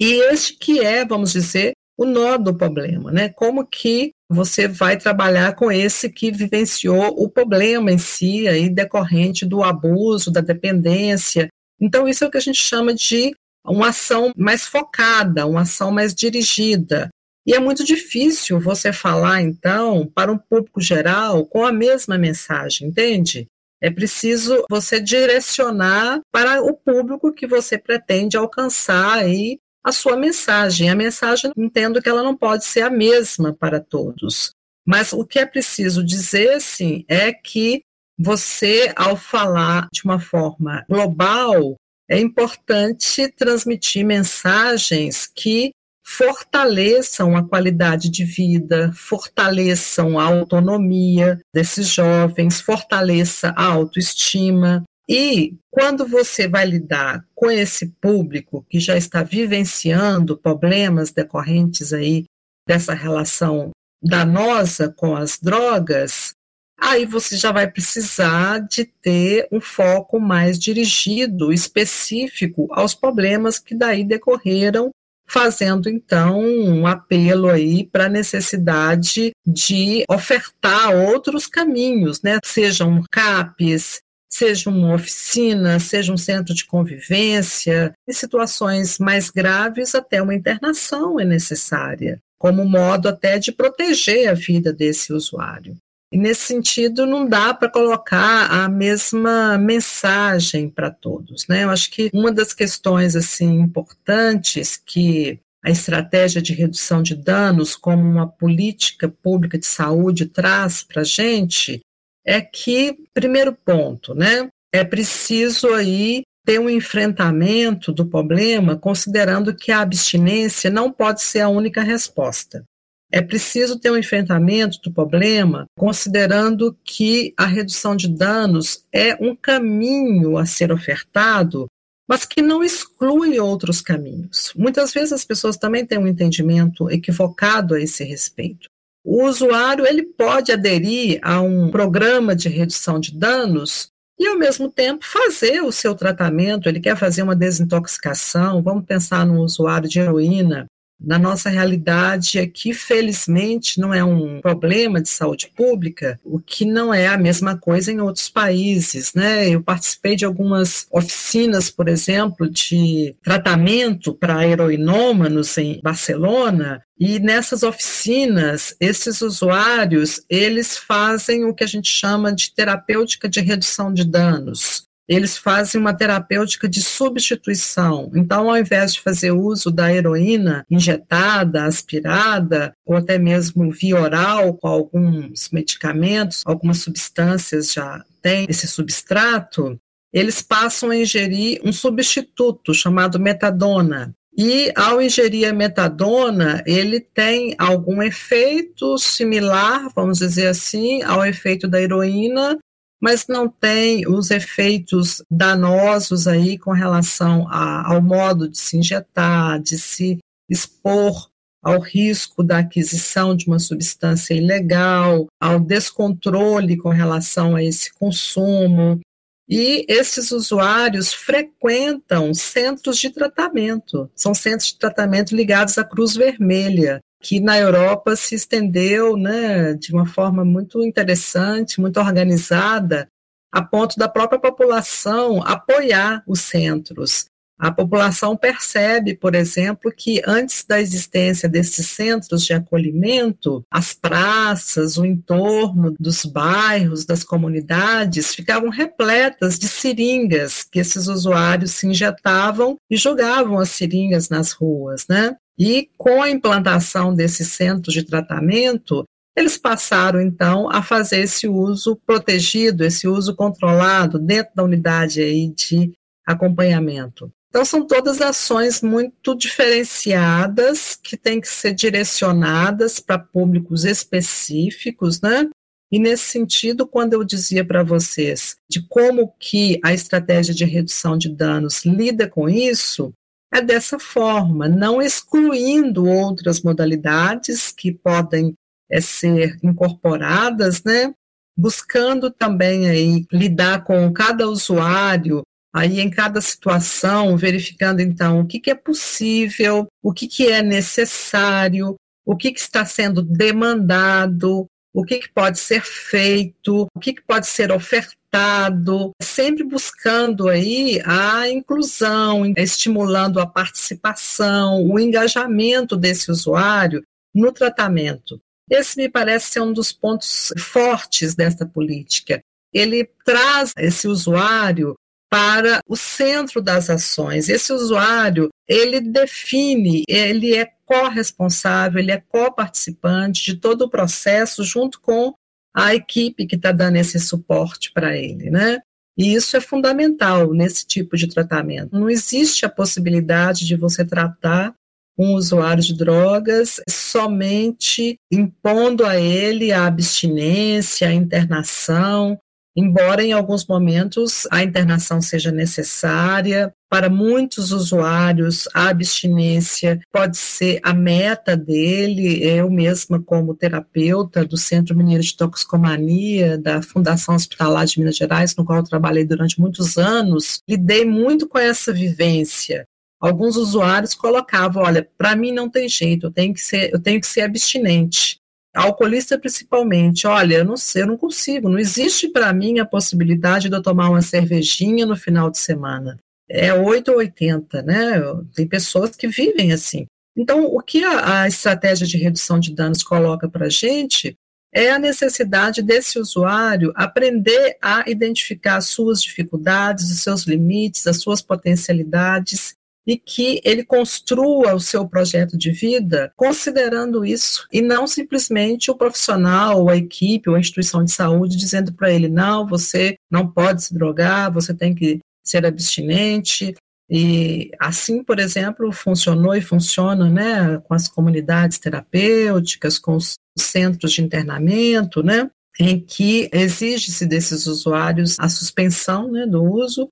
E este que é, vamos dizer, o nó do problema, né? Como que você vai trabalhar com esse que vivenciou o problema em si, aí decorrente do abuso, da dependência. Então, isso é o que a gente chama de uma ação mais focada, uma ação mais dirigida. E é muito difícil você falar, então, para um público geral com a mesma mensagem, entende? É preciso você direcionar para o público que você pretende alcançar aí a sua mensagem. A mensagem, entendo que ela não pode ser a mesma para todos. Mas o que é preciso dizer, sim, é que você, ao falar de uma forma global, é importante transmitir mensagens que fortaleçam a qualidade de vida, fortaleçam a autonomia desses jovens, fortaleça a autoestima. E quando você vai lidar com esse público que já está vivenciando problemas decorrentes aí dessa relação danosa com as drogas, aí você já vai precisar de ter um foco mais dirigido, específico aos problemas que daí decorreram fazendo então um apelo aí para a necessidade de ofertar outros caminhos, né? Sejam CAPs, seja uma oficina, seja um centro de convivência, em situações mais graves até uma internação é necessária, como modo até de proteger a vida desse usuário. Nesse sentido, não dá para colocar a mesma mensagem para todos, né? Eu acho que uma das questões assim importantes que a estratégia de redução de danos como uma política pública de saúde traz para a gente é que, primeiro ponto, né, é preciso aí ter um enfrentamento do problema, considerando que a abstinência não pode ser a única resposta. É preciso ter um enfrentamento do problema, considerando que a redução de danos é um caminho a ser ofertado, mas que não exclui outros caminhos. Muitas vezes as pessoas também têm um entendimento equivocado a esse respeito. O usuário ele pode aderir a um programa de redução de danos e, ao mesmo tempo, fazer o seu tratamento. Ele quer fazer uma desintoxicação. Vamos pensar no usuário de heroína na nossa realidade aqui, felizmente, não é um problema de saúde pública, o que não é a mesma coisa em outros países, né? Eu participei de algumas oficinas, por exemplo, de tratamento para heroinômanos em Barcelona, e nessas oficinas, esses usuários, eles fazem o que a gente chama de terapêutica de redução de danos eles fazem uma terapêutica de substituição. Então, ao invés de fazer uso da heroína injetada, aspirada, ou até mesmo via oral com alguns medicamentos, algumas substâncias já têm esse substrato, eles passam a ingerir um substituto chamado metadona. E ao ingerir a metadona, ele tem algum efeito similar, vamos dizer assim, ao efeito da heroína, mas não tem os efeitos danosos aí com relação a, ao modo de se injetar, de se expor ao risco da aquisição de uma substância ilegal, ao descontrole com relação a esse consumo. E esses usuários frequentam centros de tratamento, são centros de tratamento ligados à Cruz Vermelha, que na Europa se estendeu né, de uma forma muito interessante, muito organizada, a ponto da própria população apoiar os centros. A população percebe, por exemplo, que antes da existência desses centros de acolhimento, as praças, o entorno dos bairros, das comunidades, ficavam repletas de seringas que esses usuários se injetavam e jogavam as seringas nas ruas, né? E com a implantação desses centros de tratamento, eles passaram então a fazer esse uso protegido, esse uso controlado dentro da unidade aí de acompanhamento. Então são todas ações muito diferenciadas que têm que ser direcionadas para públicos específicos, né? E nesse sentido, quando eu dizia para vocês de como que a estratégia de redução de danos lida com isso, é dessa forma, não excluindo outras modalidades que podem é, ser incorporadas, né? buscando também aí lidar com cada usuário, aí em cada situação, verificando então o que, que é possível, o que, que é necessário, o que, que está sendo demandado, o que, que pode ser feito, o que, que pode ser ofertado, sempre buscando aí a inclusão, estimulando a participação, o engajamento desse usuário no tratamento. Esse me parece ser um dos pontos fortes desta política. Ele traz esse usuário para o centro das ações. Esse usuário, ele define, ele é corresponsável, ele é coparticipante de todo o processo junto com a equipe que está dando esse suporte para ele, né? E isso é fundamental nesse tipo de tratamento. Não existe a possibilidade de você tratar um usuário de drogas somente impondo a ele a abstinência, a internação, embora em alguns momentos a internação seja necessária. Para muitos usuários, a abstinência pode ser a meta dele. Eu mesma, como terapeuta do Centro Mineiro de Toxicomania, da Fundação Hospitalar de Minas Gerais, no qual trabalhei durante muitos anos, lidei muito com essa vivência alguns usuários colocavam, olha, para mim não tem jeito, eu tenho que ser, eu tenho que ser abstinente. Alcoolista principalmente, olha, eu não sei, eu não consigo, não existe para mim a possibilidade de eu tomar uma cervejinha no final de semana. É 8 ou 80, né? Tem pessoas que vivem assim. Então, o que a, a estratégia de redução de danos coloca para a gente é a necessidade desse usuário aprender a identificar as suas dificuldades, os seus limites, as suas potencialidades e que ele construa o seu projeto de vida considerando isso e não simplesmente o profissional, a equipe, ou a instituição de saúde dizendo para ele: não, você não pode se drogar, você tem que ser abstinente. E assim, por exemplo, funcionou e funciona né, com as comunidades terapêuticas, com os centros de internamento, né, em que exige-se desses usuários a suspensão né, do uso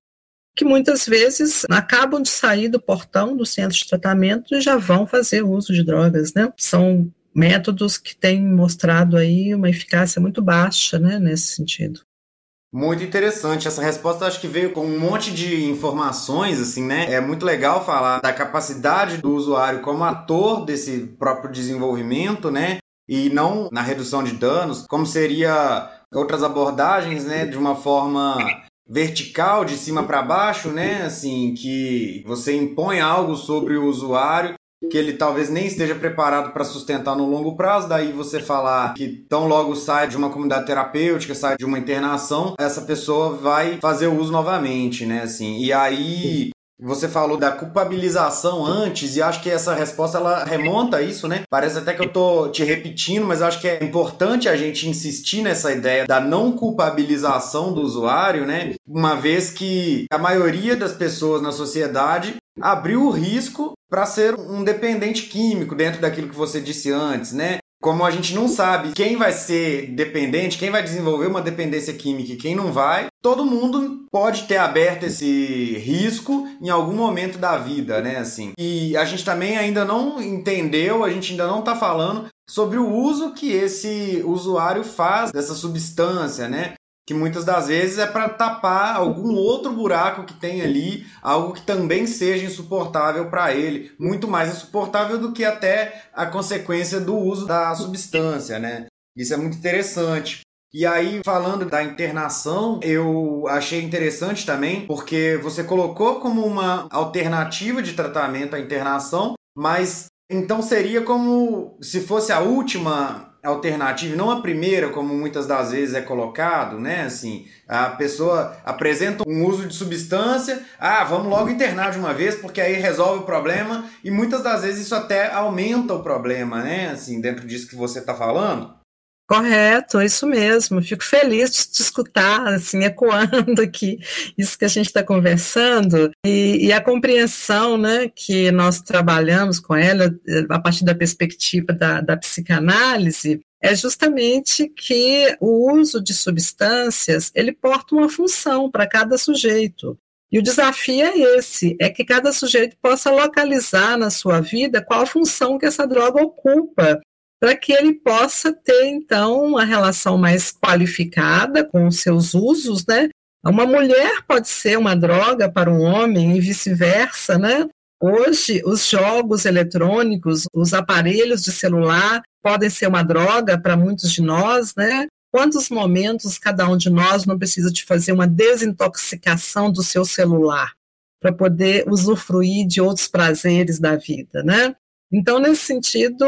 que muitas vezes acabam de sair do portão do centro de tratamento e já vão fazer uso de drogas, né? São métodos que têm mostrado aí uma eficácia muito baixa, né, nesse sentido. Muito interessante. Essa resposta acho que veio com um monte de informações, assim, né? É muito legal falar da capacidade do usuário como ator desse próprio desenvolvimento, né? E não na redução de danos, como seria outras abordagens, né? De uma forma vertical de cima para baixo, né? Assim, que você impõe algo sobre o usuário que ele talvez nem esteja preparado para sustentar no longo prazo, daí você falar que tão logo sai de uma comunidade terapêutica, sai de uma internação, essa pessoa vai fazer o uso novamente, né, assim. E aí você falou da culpabilização antes e acho que essa resposta ela remonta a isso, né? Parece até que eu tô te repetindo, mas acho que é importante a gente insistir nessa ideia da não culpabilização do usuário, né? Uma vez que a maioria das pessoas na sociedade abriu o risco para ser um dependente químico dentro daquilo que você disse antes, né? Como a gente não sabe quem vai ser dependente, quem vai desenvolver uma dependência química e quem não vai, todo mundo pode ter aberto esse risco em algum momento da vida, né? Assim. E a gente também ainda não entendeu, a gente ainda não está falando sobre o uso que esse usuário faz dessa substância, né? Que muitas das vezes é para tapar algum outro buraco que tem ali, algo que também seja insuportável para ele, muito mais insuportável do que até a consequência do uso da substância, né? Isso é muito interessante. E aí, falando da internação, eu achei interessante também, porque você colocou como uma alternativa de tratamento a internação, mas então seria como se fosse a última alternativa, não a primeira, como muitas das vezes é colocado, né? Assim, a pessoa apresenta um uso de substância, ah, vamos logo internar de uma vez, porque aí resolve o problema, e muitas das vezes isso até aumenta o problema, né? Assim, dentro disso que você está falando. Correto, é isso mesmo. Fico feliz de te escutar, assim, ecoando aqui isso que a gente está conversando e, e, a compreensão, né, que nós trabalhamos com ela a partir da perspectiva da, da psicanálise é justamente que o uso de substâncias ele porta uma função para cada sujeito. E o desafio é esse, é que cada sujeito possa localizar na sua vida qual a função que essa droga ocupa para que ele possa ter, então, uma relação mais qualificada com os seus usos, né? Uma mulher pode ser uma droga para um homem e vice-versa, né? Hoje, os jogos eletrônicos, os aparelhos de celular podem ser uma droga para muitos de nós, né? Quantos momentos cada um de nós não precisa de fazer uma desintoxicação do seu celular para poder usufruir de outros prazeres da vida, né? Então, nesse sentido,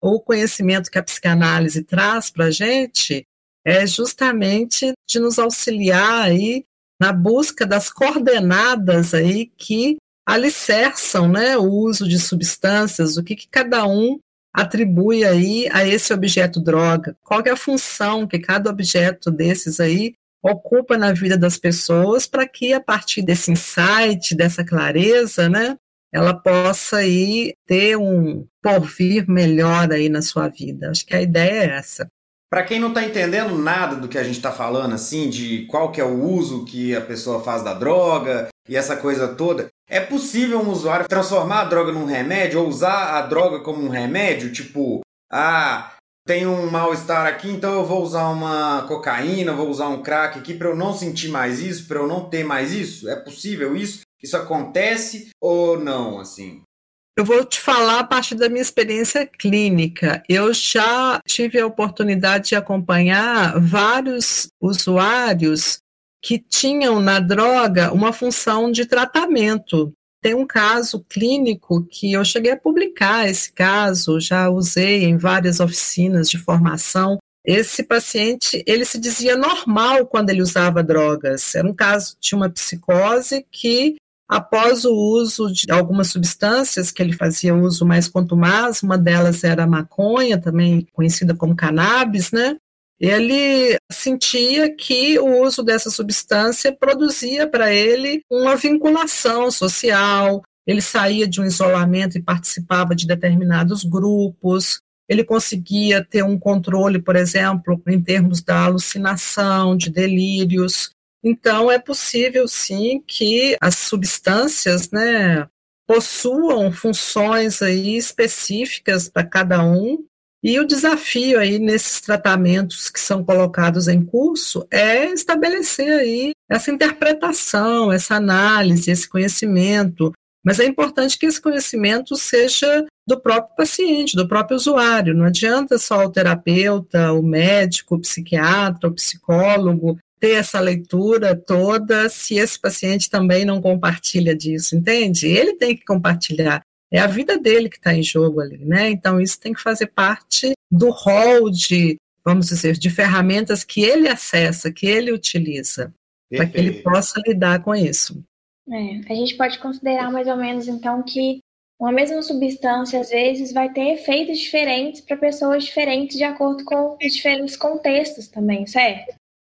o conhecimento que a psicanálise traz para a gente é justamente de nos auxiliar aí na busca das coordenadas aí que alicerçam né, o uso de substâncias, o que, que cada um atribui aí a esse objeto droga, qual é a função que cada objeto desses aí ocupa na vida das pessoas para que a partir desse insight, dessa clareza, né, ela possa aí ter um porvir melhor aí na sua vida. Acho que a ideia é essa. Para quem não está entendendo nada do que a gente está falando, assim, de qual que é o uso que a pessoa faz da droga e essa coisa toda, é possível um usuário transformar a droga num remédio ou usar a droga como um remédio? Tipo, ah, tem um mal-estar aqui, então eu vou usar uma cocaína, vou usar um crack aqui para eu não sentir mais isso, para eu não ter mais isso? É possível isso? Isso acontece ou não, assim? Eu vou te falar a partir da minha experiência clínica. Eu já tive a oportunidade de acompanhar vários usuários que tinham na droga uma função de tratamento. Tem um caso clínico que eu cheguei a publicar esse caso, já usei em várias oficinas de formação. Esse paciente, ele se dizia normal quando ele usava drogas. Era um caso de uma psicose que Após o uso de algumas substâncias que ele fazia uso mais contumaz, uma delas era a maconha, também conhecida como cannabis, né? Ele sentia que o uso dessa substância produzia para ele uma vinculação social, ele saía de um isolamento e participava de determinados grupos, ele conseguia ter um controle, por exemplo, em termos da alucinação, de delírios. Então, é possível sim que as substâncias, né, possuam funções aí específicas para cada um. E o desafio aí nesses tratamentos que são colocados em curso é estabelecer aí essa interpretação, essa análise, esse conhecimento. Mas é importante que esse conhecimento seja do próprio paciente, do próprio usuário. Não adianta só o terapeuta, o médico, o psiquiatra, o psicólogo ter essa leitura toda se esse paciente também não compartilha disso, entende? Ele tem que compartilhar. É a vida dele que está em jogo ali, né? Então, isso tem que fazer parte do rol de, vamos dizer, de ferramentas que ele acessa, que ele utiliza, para que ele possa lidar com isso. É, a gente pode considerar mais ou menos, então, que uma mesma substância, às vezes, vai ter efeitos diferentes para pessoas diferentes de acordo com os diferentes contextos também, certo?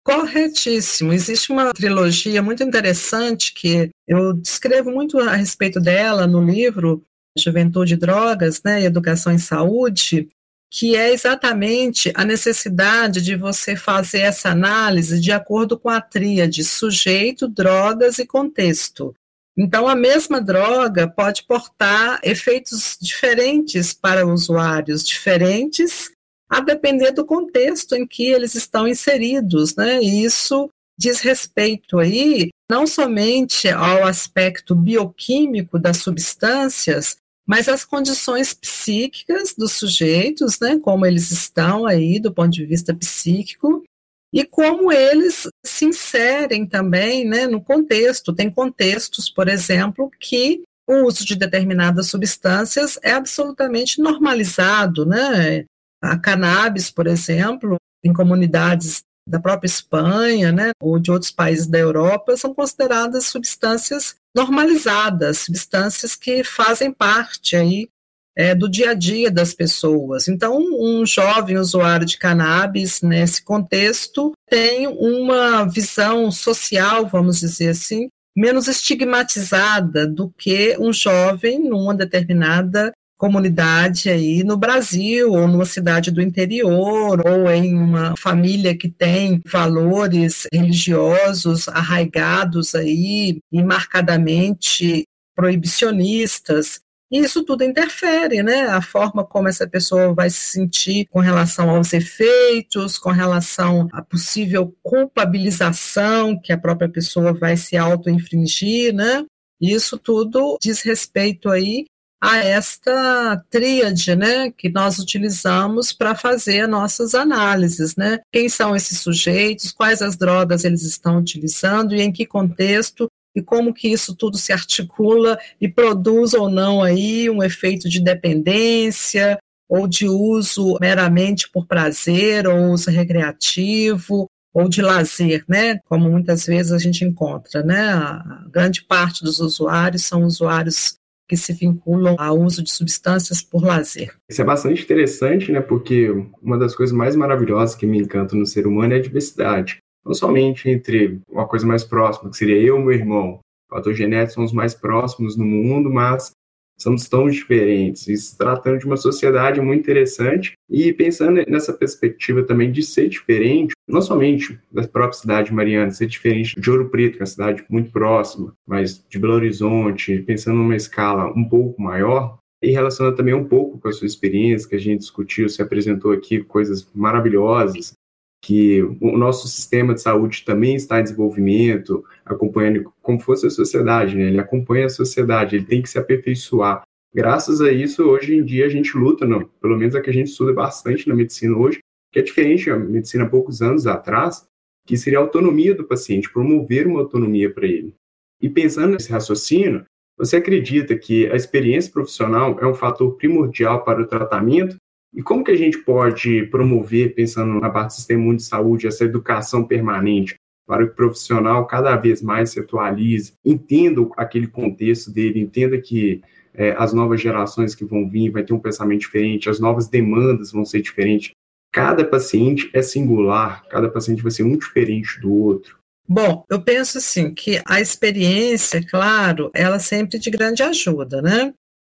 Corretíssimo. Existe uma trilogia muito interessante que eu descrevo muito a respeito dela no livro Juventude e Drogas, né, e Educação em Saúde, que é exatamente a necessidade de você fazer essa análise de acordo com a tríade sujeito, drogas e contexto. Então, a mesma droga pode portar efeitos diferentes para usuários diferentes a depender do contexto em que eles estão inseridos, né? E isso diz respeito aí não somente ao aspecto bioquímico das substâncias, mas às condições psíquicas dos sujeitos, né, como eles estão aí do ponto de vista psíquico, e como eles se inserem também né, no contexto. Tem contextos, por exemplo, que o uso de determinadas substâncias é absolutamente normalizado, né? A cannabis, por exemplo, em comunidades da própria Espanha, né, ou de outros países da Europa, são consideradas substâncias normalizadas, substâncias que fazem parte aí é, do dia a dia das pessoas. Então, um jovem usuário de cannabis nesse contexto tem uma visão social, vamos dizer assim, menos estigmatizada do que um jovem numa determinada comunidade aí no Brasil, ou numa cidade do interior, ou em uma família que tem valores religiosos arraigados aí e marcadamente proibicionistas. E isso tudo interfere, né? A forma como essa pessoa vai se sentir com relação aos efeitos, com relação à possível culpabilização que a própria pessoa vai se auto-infringir, né? Isso tudo diz respeito aí a esta tríade, né, que nós utilizamos para fazer nossas análises, né? Quem são esses sujeitos, quais as drogas eles estão utilizando e em que contexto e como que isso tudo se articula e produz ou não aí um efeito de dependência ou de uso meramente por prazer ou uso recreativo ou de lazer, né? Como muitas vezes a gente encontra, né? A grande parte dos usuários são usuários que se vinculam ao uso de substâncias por lazer. Isso é bastante interessante, né? Porque uma das coisas mais maravilhosas que me encanta no ser humano é a diversidade. Não somente entre uma coisa mais próxima, que seria eu e meu irmão. Patogenéticos são os mais próximos no mundo, mas somos tão diferentes. E se tratando de uma sociedade muito interessante e pensando nessa perspectiva também de ser diferente, não somente da própria cidade mariana, ser diferente de Ouro Preto, que é uma cidade muito próxima, mas de Belo Horizonte, pensando numa escala um pouco maior, e relacionando também um pouco com a sua experiência, que a gente discutiu, se apresentou aqui coisas maravilhosas, que o nosso sistema de saúde também está em desenvolvimento, acompanhando como fosse a sociedade, né? Ele acompanha a sociedade, ele tem que se aperfeiçoar. Graças a isso, hoje em dia a gente luta, não, pelo menos é que a gente estuda bastante na medicina hoje, que é diferente da medicina há poucos anos atrás, que seria a autonomia do paciente, promover uma autonomia para ele. E pensando nesse raciocínio, você acredita que a experiência profissional é um fator primordial para o tratamento e como que a gente pode promover, pensando na parte do sistema de saúde, essa educação permanente para que o profissional cada vez mais se atualize, entenda aquele contexto dele, entenda que é, as novas gerações que vão vir vai ter um pensamento diferente, as novas demandas vão ser diferentes. Cada paciente é singular, cada paciente vai ser muito diferente do outro. Bom, eu penso assim que a experiência, claro, ela é sempre de grande ajuda, né?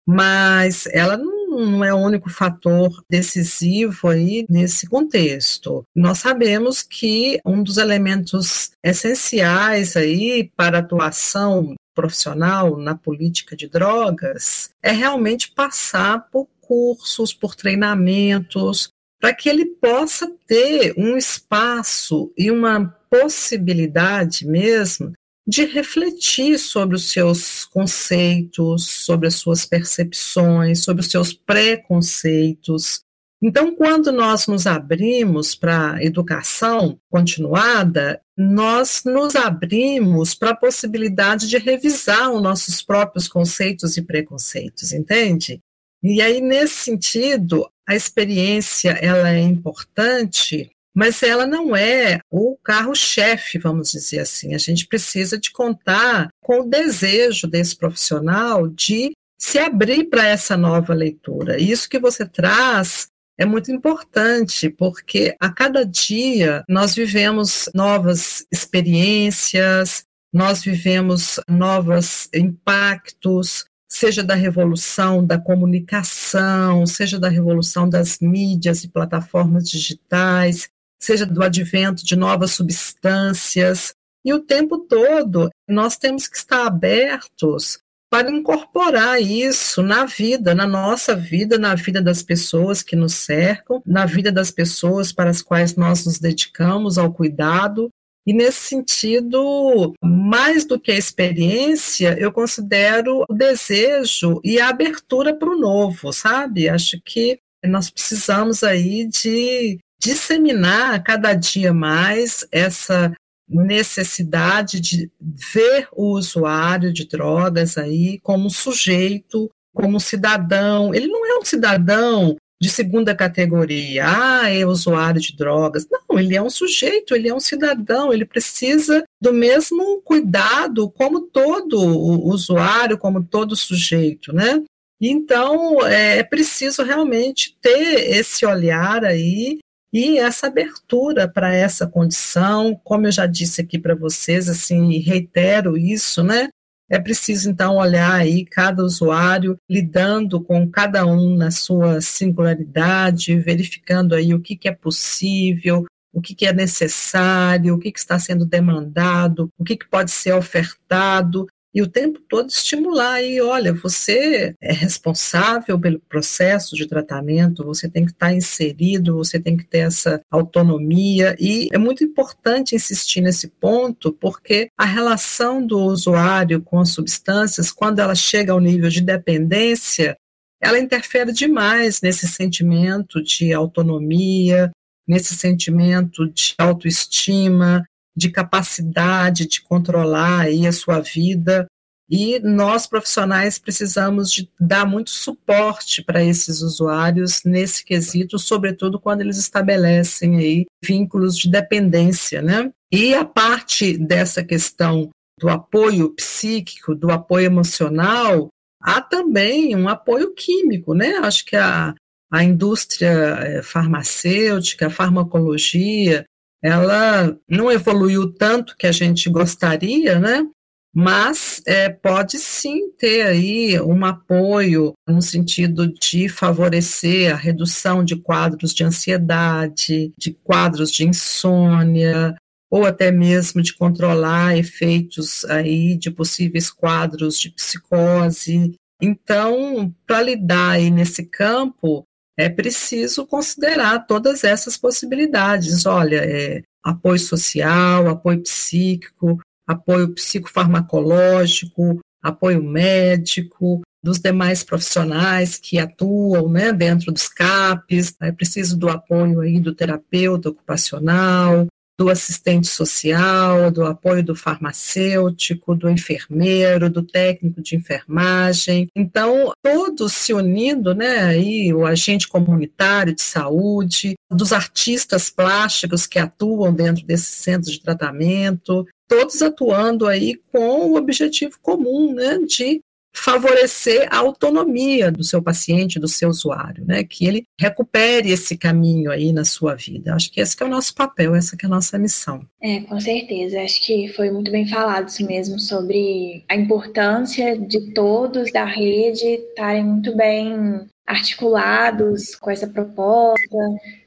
Mas ela não não é o único fator decisivo aí nesse contexto. Nós sabemos que um dos elementos essenciais aí para a atuação profissional na política de drogas é realmente passar por cursos, por treinamentos, para que ele possa ter um espaço e uma possibilidade mesmo de refletir sobre os seus conceitos, sobre as suas percepções, sobre os seus preconceitos. Então, quando nós nos abrimos para a educação continuada, nós nos abrimos para a possibilidade de revisar os nossos próprios conceitos e preconceitos, entende? E aí, nesse sentido, a experiência ela é importante mas ela não é o carro-chefe, vamos dizer assim. A gente precisa de contar com o desejo desse profissional de se abrir para essa nova leitura. Isso que você traz é muito importante, porque a cada dia nós vivemos novas experiências, nós vivemos novos impactos, seja da revolução da comunicação, seja da revolução das mídias e plataformas digitais, seja do advento de novas substâncias. E o tempo todo nós temos que estar abertos para incorporar isso na vida, na nossa vida, na vida das pessoas que nos cercam, na vida das pessoas para as quais nós nos dedicamos ao cuidado. E nesse sentido, mais do que a experiência, eu considero o desejo e a abertura para o novo, sabe? Acho que nós precisamos aí de disseminar cada dia mais essa necessidade de ver o usuário de drogas aí como sujeito, como cidadão. Ele não é um cidadão de segunda categoria, ah, é usuário de drogas. Não, ele é um sujeito, ele é um cidadão, ele precisa do mesmo cuidado como todo usuário, como todo sujeito, né? Então, é, é preciso realmente ter esse olhar aí e essa abertura para essa condição, como eu já disse aqui para vocês, assim, reitero isso, né? É preciso então olhar aí cada usuário lidando com cada um na sua singularidade, verificando aí o que, que é possível, o que, que é necessário, o que, que está sendo demandado, o que, que pode ser ofertado, e o tempo todo estimular. Aí, olha, você é responsável pelo processo de tratamento, você tem que estar inserido, você tem que ter essa autonomia. E é muito importante insistir nesse ponto porque a relação do usuário com as substâncias, quando ela chega ao nível de dependência, ela interfere demais nesse sentimento de autonomia, nesse sentimento de autoestima, de capacidade de controlar aí a sua vida. E nós, profissionais, precisamos de dar muito suporte para esses usuários nesse quesito, sobretudo quando eles estabelecem aí vínculos de dependência, né? E a parte dessa questão do apoio psíquico, do apoio emocional, há também um apoio químico, né? Acho que a, a indústria eh, farmacêutica, a farmacologia, ela não evoluiu tanto que a gente gostaria, né? mas é, pode sim ter aí um apoio no sentido de favorecer a redução de quadros de ansiedade, de quadros de insônia, ou até mesmo de controlar efeitos aí de possíveis quadros de psicose. Então, para lidar aí nesse campo, é preciso considerar todas essas possibilidades. Olha, é, apoio social, apoio psíquico, apoio psicofarmacológico, apoio médico, dos demais profissionais que atuam né, dentro dos CAPs, é preciso do apoio aí do terapeuta ocupacional, do assistente social, do apoio do farmacêutico, do enfermeiro, do técnico de enfermagem. Então, todos se unindo, né, aí o agente comunitário de saúde, dos artistas plásticos que atuam dentro desses centros de tratamento, todos atuando aí com o objetivo comum, né, de favorecer a autonomia do seu paciente, do seu usuário, né? Que ele recupere esse caminho aí na sua vida. Acho que esse que é o nosso papel, essa que é a nossa missão. É, com certeza. Acho que foi muito bem falado isso mesmo sobre a importância de todos da rede estarem muito bem articulados com essa proposta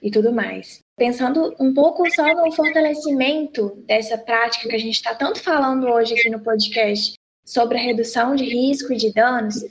e tudo mais. Pensando um pouco só no fortalecimento dessa prática que a gente está tanto falando hoje aqui no podcast, sobre a redução de risco de danos,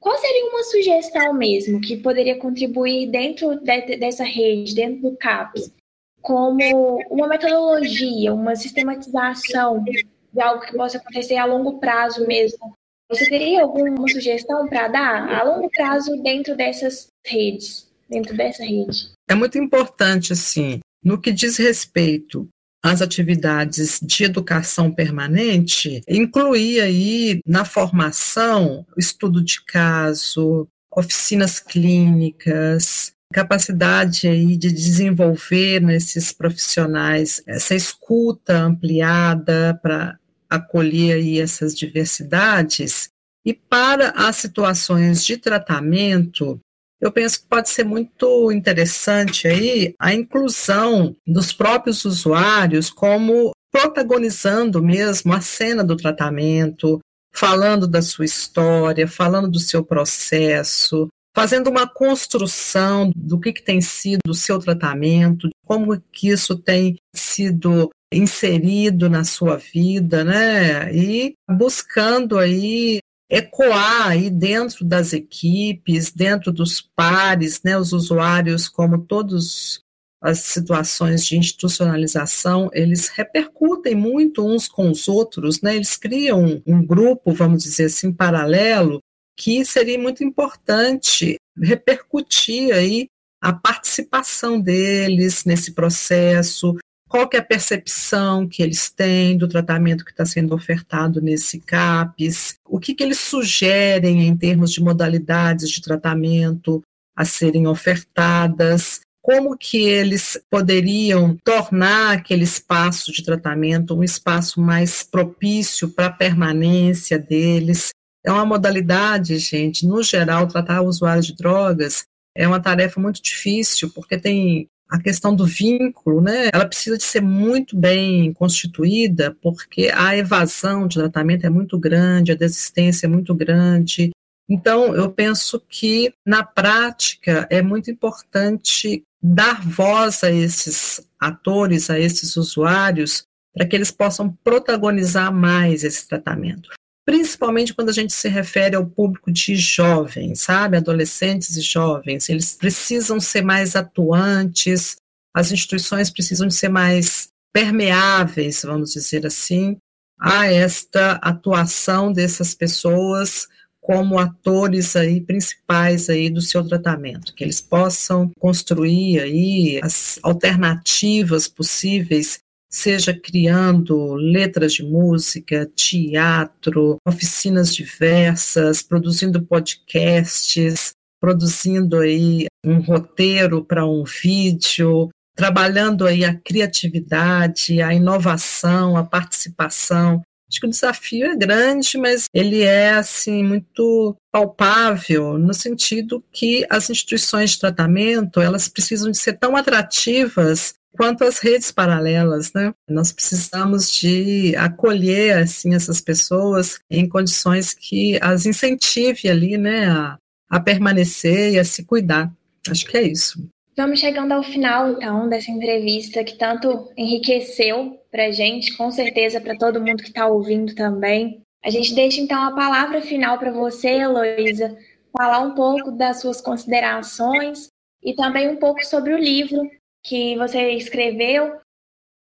qual seria uma sugestão mesmo que poderia contribuir dentro de, dessa rede, dentro do CAPS, como uma metodologia, uma sistematização de algo que possa acontecer a longo prazo mesmo? Você teria alguma sugestão para dar a longo prazo dentro dessas redes, dentro dessa rede? É muito importante, assim, no que diz respeito as atividades de educação permanente, incluir aí na formação estudo de caso, oficinas clínicas, capacidade aí de desenvolver nesses profissionais essa escuta ampliada para acolher aí essas diversidades. E para as situações de tratamento eu penso que pode ser muito interessante aí a inclusão dos próprios usuários como protagonizando mesmo a cena do tratamento, falando da sua história, falando do seu processo, fazendo uma construção do que, que tem sido o seu tratamento, como que isso tem sido inserido na sua vida, né? E buscando aí ecoar aí dentro das equipes, dentro dos pares, né, os usuários, como todas as situações de institucionalização, eles repercutem muito uns com os outros, né, eles criam um, grupo, vamos dizer assim, paralelo, que seria muito importante repercutir aí a participação deles nesse processo, qual que é a percepção que eles têm do tratamento que está sendo ofertado nesse CAPES, o que, que eles sugerem em termos de modalidades de tratamento a serem ofertadas, como que eles poderiam tornar aquele espaço de tratamento um espaço mais propício para a permanência deles. É uma modalidade, gente, no geral, tratar usuários de drogas é uma tarefa muito difícil, porque tem a questão do vínculo, né, ela precisa de ser muito bem constituída, porque a evasão de tratamento é muito grande, a desistência é muito grande. Então, eu penso que, na prática, é muito importante dar voz a esses atores, a esses usuários, para que eles possam protagonizar mais esse tratamento principalmente quando a gente se refere ao público de jovens, sabe? Adolescentes e jovens. Eles precisam ser mais atuantes, as instituições precisam ser mais permeáveis, vamos dizer assim, a esta atuação dessas pessoas como atores aí principais aí do seu tratamento, que eles possam construir aí as alternativas possíveis seja criando letras de música, teatro, oficinas diversas, produzindo podcasts, produzindo aí um roteiro para um vídeo, trabalhando aí a criatividade, a inovação, a participação. Acho que o desafio é grande, mas ele é assim muito palpável no sentido que as instituições de tratamento elas precisam de ser tão atrativas Quanto às redes paralelas, né, nós precisamos de acolher assim essas pessoas em condições que as incentive ali, né, a, a permanecer e a se cuidar. Acho que é isso. Vamos chegando ao final, então, dessa entrevista que tanto enriqueceu para gente, com certeza para todo mundo que está ouvindo também. A gente deixa, então, a palavra final para você, Heloísa, falar um pouco das suas considerações e também um pouco sobre o livro que você escreveu.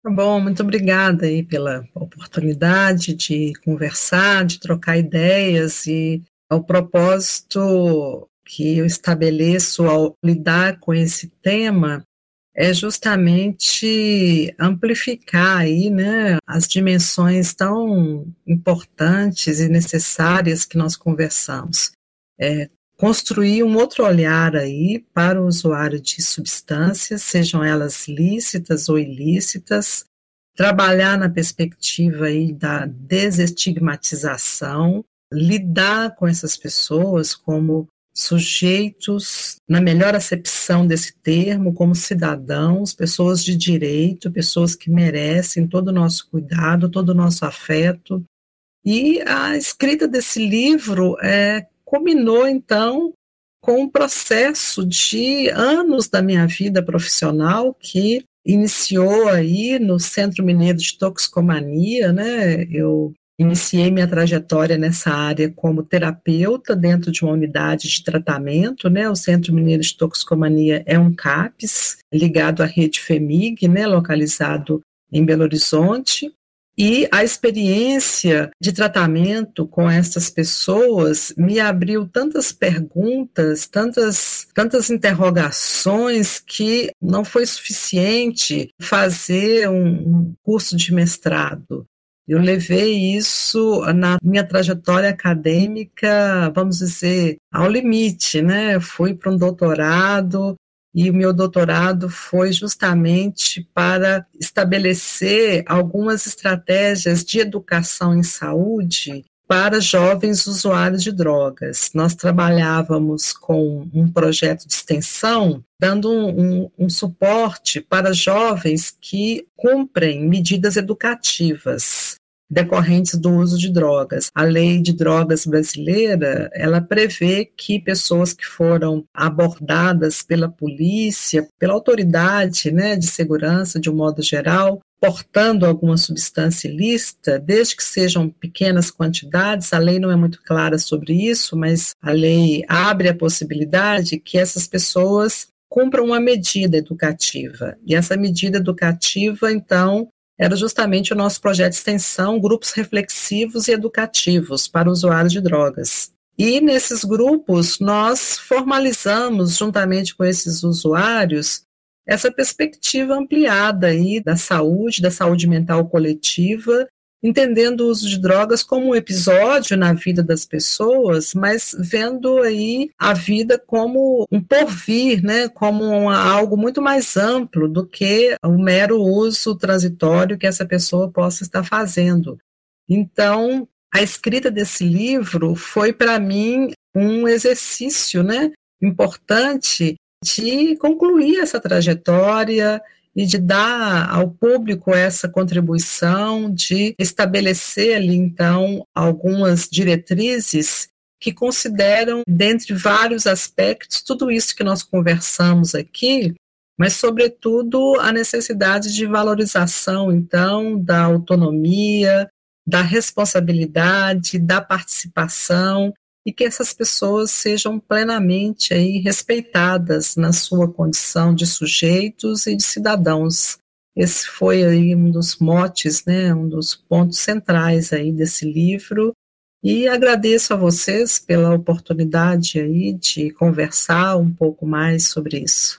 Bom, muito obrigada aí pela oportunidade de conversar, de trocar ideias e ao propósito que eu estabeleço ao lidar com esse tema é justamente amplificar aí, né, as dimensões tão importantes e necessárias que nós conversamos. É, construir um outro olhar aí para o usuário de substâncias, sejam elas lícitas ou ilícitas, trabalhar na perspectiva aí da desestigmatização, lidar com essas pessoas como sujeitos, na melhor acepção desse termo, como cidadãos, pessoas de direito, pessoas que merecem todo o nosso cuidado, todo o nosso afeto. E a escrita desse livro é, combinou, então, com um processo de anos da minha vida profissional que iniciou aí no Centro Mineiro de Toxicomania, né? Eu Iniciei minha trajetória nessa área como terapeuta dentro de uma unidade de tratamento, né? O Centro Mineiro de Toxicomania é um CAPS ligado à rede FEMIG, né? Localizado em Belo Horizonte. E a experiência de tratamento com essas pessoas me abriu tantas perguntas, tantas, tantas interrogações, que não foi suficiente fazer um curso de mestrado. Eu levei isso na minha trajetória acadêmica, vamos dizer, ao limite, né? Fui para um doutorado e o meu doutorado foi justamente para estabelecer algumas estratégias de educação em saúde para jovens usuários de drogas. Nós trabalhávamos com um projeto de extensão, dando um, um, um, suporte para jovens que cumprem medidas educativas decorrentes do uso de drogas. A lei de drogas brasileira, ela prevê que pessoas que foram abordadas pela polícia, pela autoridade né, de segurança de um modo geral, portando alguma substância ilícita, desde que sejam pequenas quantidades, a lei não é muito clara sobre isso, mas a lei abre a possibilidade que essas pessoas cumpram uma medida educativa. E essa medida educativa, então, era justamente o nosso projeto de extensão Grupos Reflexivos e Educativos para Usuários de Drogas. E nesses grupos, nós formalizamos, juntamente com esses usuários, essa perspectiva ampliada aí da saúde, da saúde mental coletiva, entendendo o uso de drogas como um episódio na vida das pessoas, mas vendo aí a vida como um porvir, né, como algo muito mais amplo do que o mero uso transitório que essa pessoa possa estar fazendo. Então, a escrita desse livro foi para mim um exercício, né, importante de concluir essa trajetória e de dar ao público essa contribuição, de estabelecer ali, então, algumas diretrizes que consideram, dentre vários aspectos, tudo isso que nós conversamos aqui, mas, sobretudo, a necessidade de valorização, então, da autonomia, da responsabilidade, da participação e que essas pessoas sejam plenamente aí respeitadas na sua condição de sujeitos e de cidadãos. Esse foi aí um dos motes, né, um dos pontos centrais aí desse livro. E agradeço a vocês pela oportunidade aí de conversar um pouco mais sobre isso.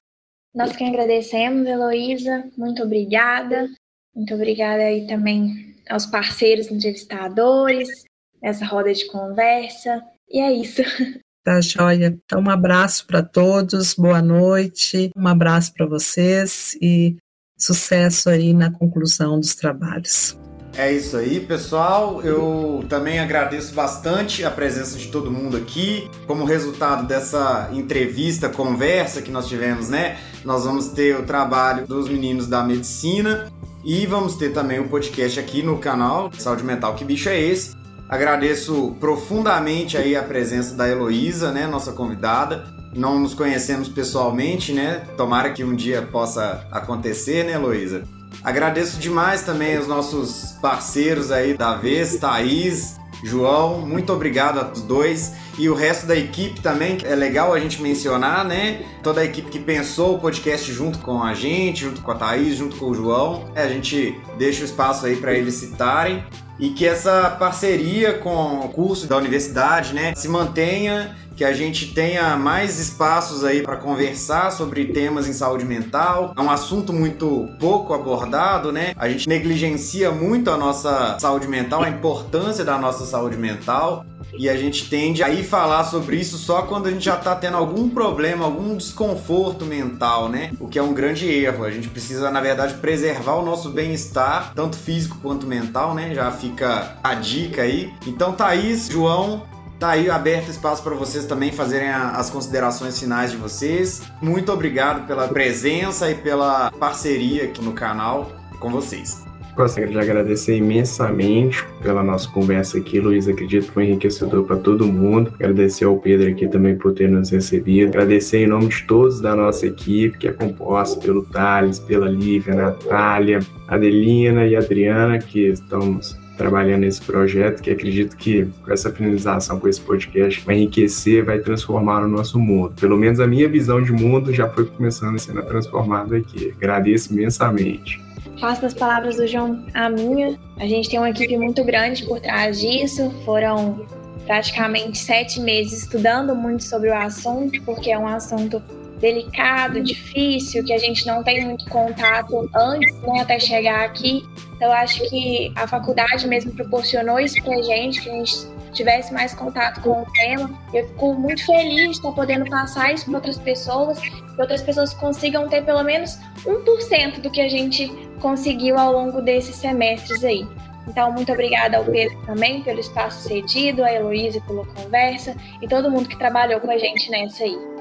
Nós que agradecemos, Heloísa. Muito obrigada. Muito obrigada aí também aos parceiros entrevistadores, essa roda de conversa. E é isso. Tá joia. Então, um abraço para todos, boa noite, um abraço para vocês e sucesso aí na conclusão dos trabalhos. É isso aí, pessoal. Eu também agradeço bastante a presença de todo mundo aqui. Como resultado dessa entrevista, conversa que nós tivemos, né? Nós vamos ter o trabalho dos meninos da medicina e vamos ter também o podcast aqui no canal Saúde Mental. Que bicho é esse? Agradeço profundamente aí a presença da Heloísa, né, nossa convidada. Não nos conhecemos pessoalmente, né? Tomara que um dia possa acontecer, né, Heloísa? Agradeço demais também os nossos parceiros aí da vez, Thaís, João, muito obrigado a dois. E o resto da equipe também, é legal a gente mencionar, né? Toda a equipe que pensou o podcast junto com a gente, junto com a Thaís, junto com o João. É, a gente deixa o espaço aí para eles citarem e que essa parceria com o curso da universidade, né, se mantenha que a gente tenha mais espaços aí para conversar sobre temas em saúde mental. É um assunto muito pouco abordado, né? A gente negligencia muito a nossa saúde mental, a importância da nossa saúde mental. E a gente tende a ir falar sobre isso só quando a gente já está tendo algum problema, algum desconforto mental, né? O que é um grande erro. A gente precisa, na verdade, preservar o nosso bem-estar, tanto físico quanto mental, né? Já fica a dica aí. Então, Thaís, João, Tá aí aberto espaço para vocês também fazerem a, as considerações finais de vocês. Muito obrigado pela presença e pela parceria aqui no canal com vocês. Gostaria de agradecer imensamente pela nossa conversa aqui, Luiz. Acredito que foi enriquecedor para todo mundo. Agradecer ao Pedro aqui também por ter nos recebido. Agradecer em nome de todos da nossa equipe, que é composta pelo Thales, pela Lívia, Natália, Adelina e Adriana, que estamos trabalhando nesse projeto, que acredito que com essa finalização, com esse podcast, vai enriquecer, vai transformar o nosso mundo. Pelo menos a minha visão de mundo já foi começando a ser transformada aqui. Agradeço imensamente. Faço as palavras do João a minha. A gente tem uma equipe muito grande por trás disso. Foram praticamente sete meses estudando muito sobre o assunto, porque é um assunto delicado, difícil, que a gente não tem muito contato antes, né, até chegar aqui. Eu acho que a faculdade mesmo proporcionou isso pra gente, que a gente tivesse mais contato com o tema. Eu fico muito feliz de estar podendo passar isso para outras pessoas, que outras pessoas consigam ter pelo menos 1% do que a gente conseguiu ao longo desses semestres aí. Então, muito obrigada ao Pedro também pelo espaço cedido, a Heloísa pela conversa e todo mundo que trabalhou com a gente nessa aí.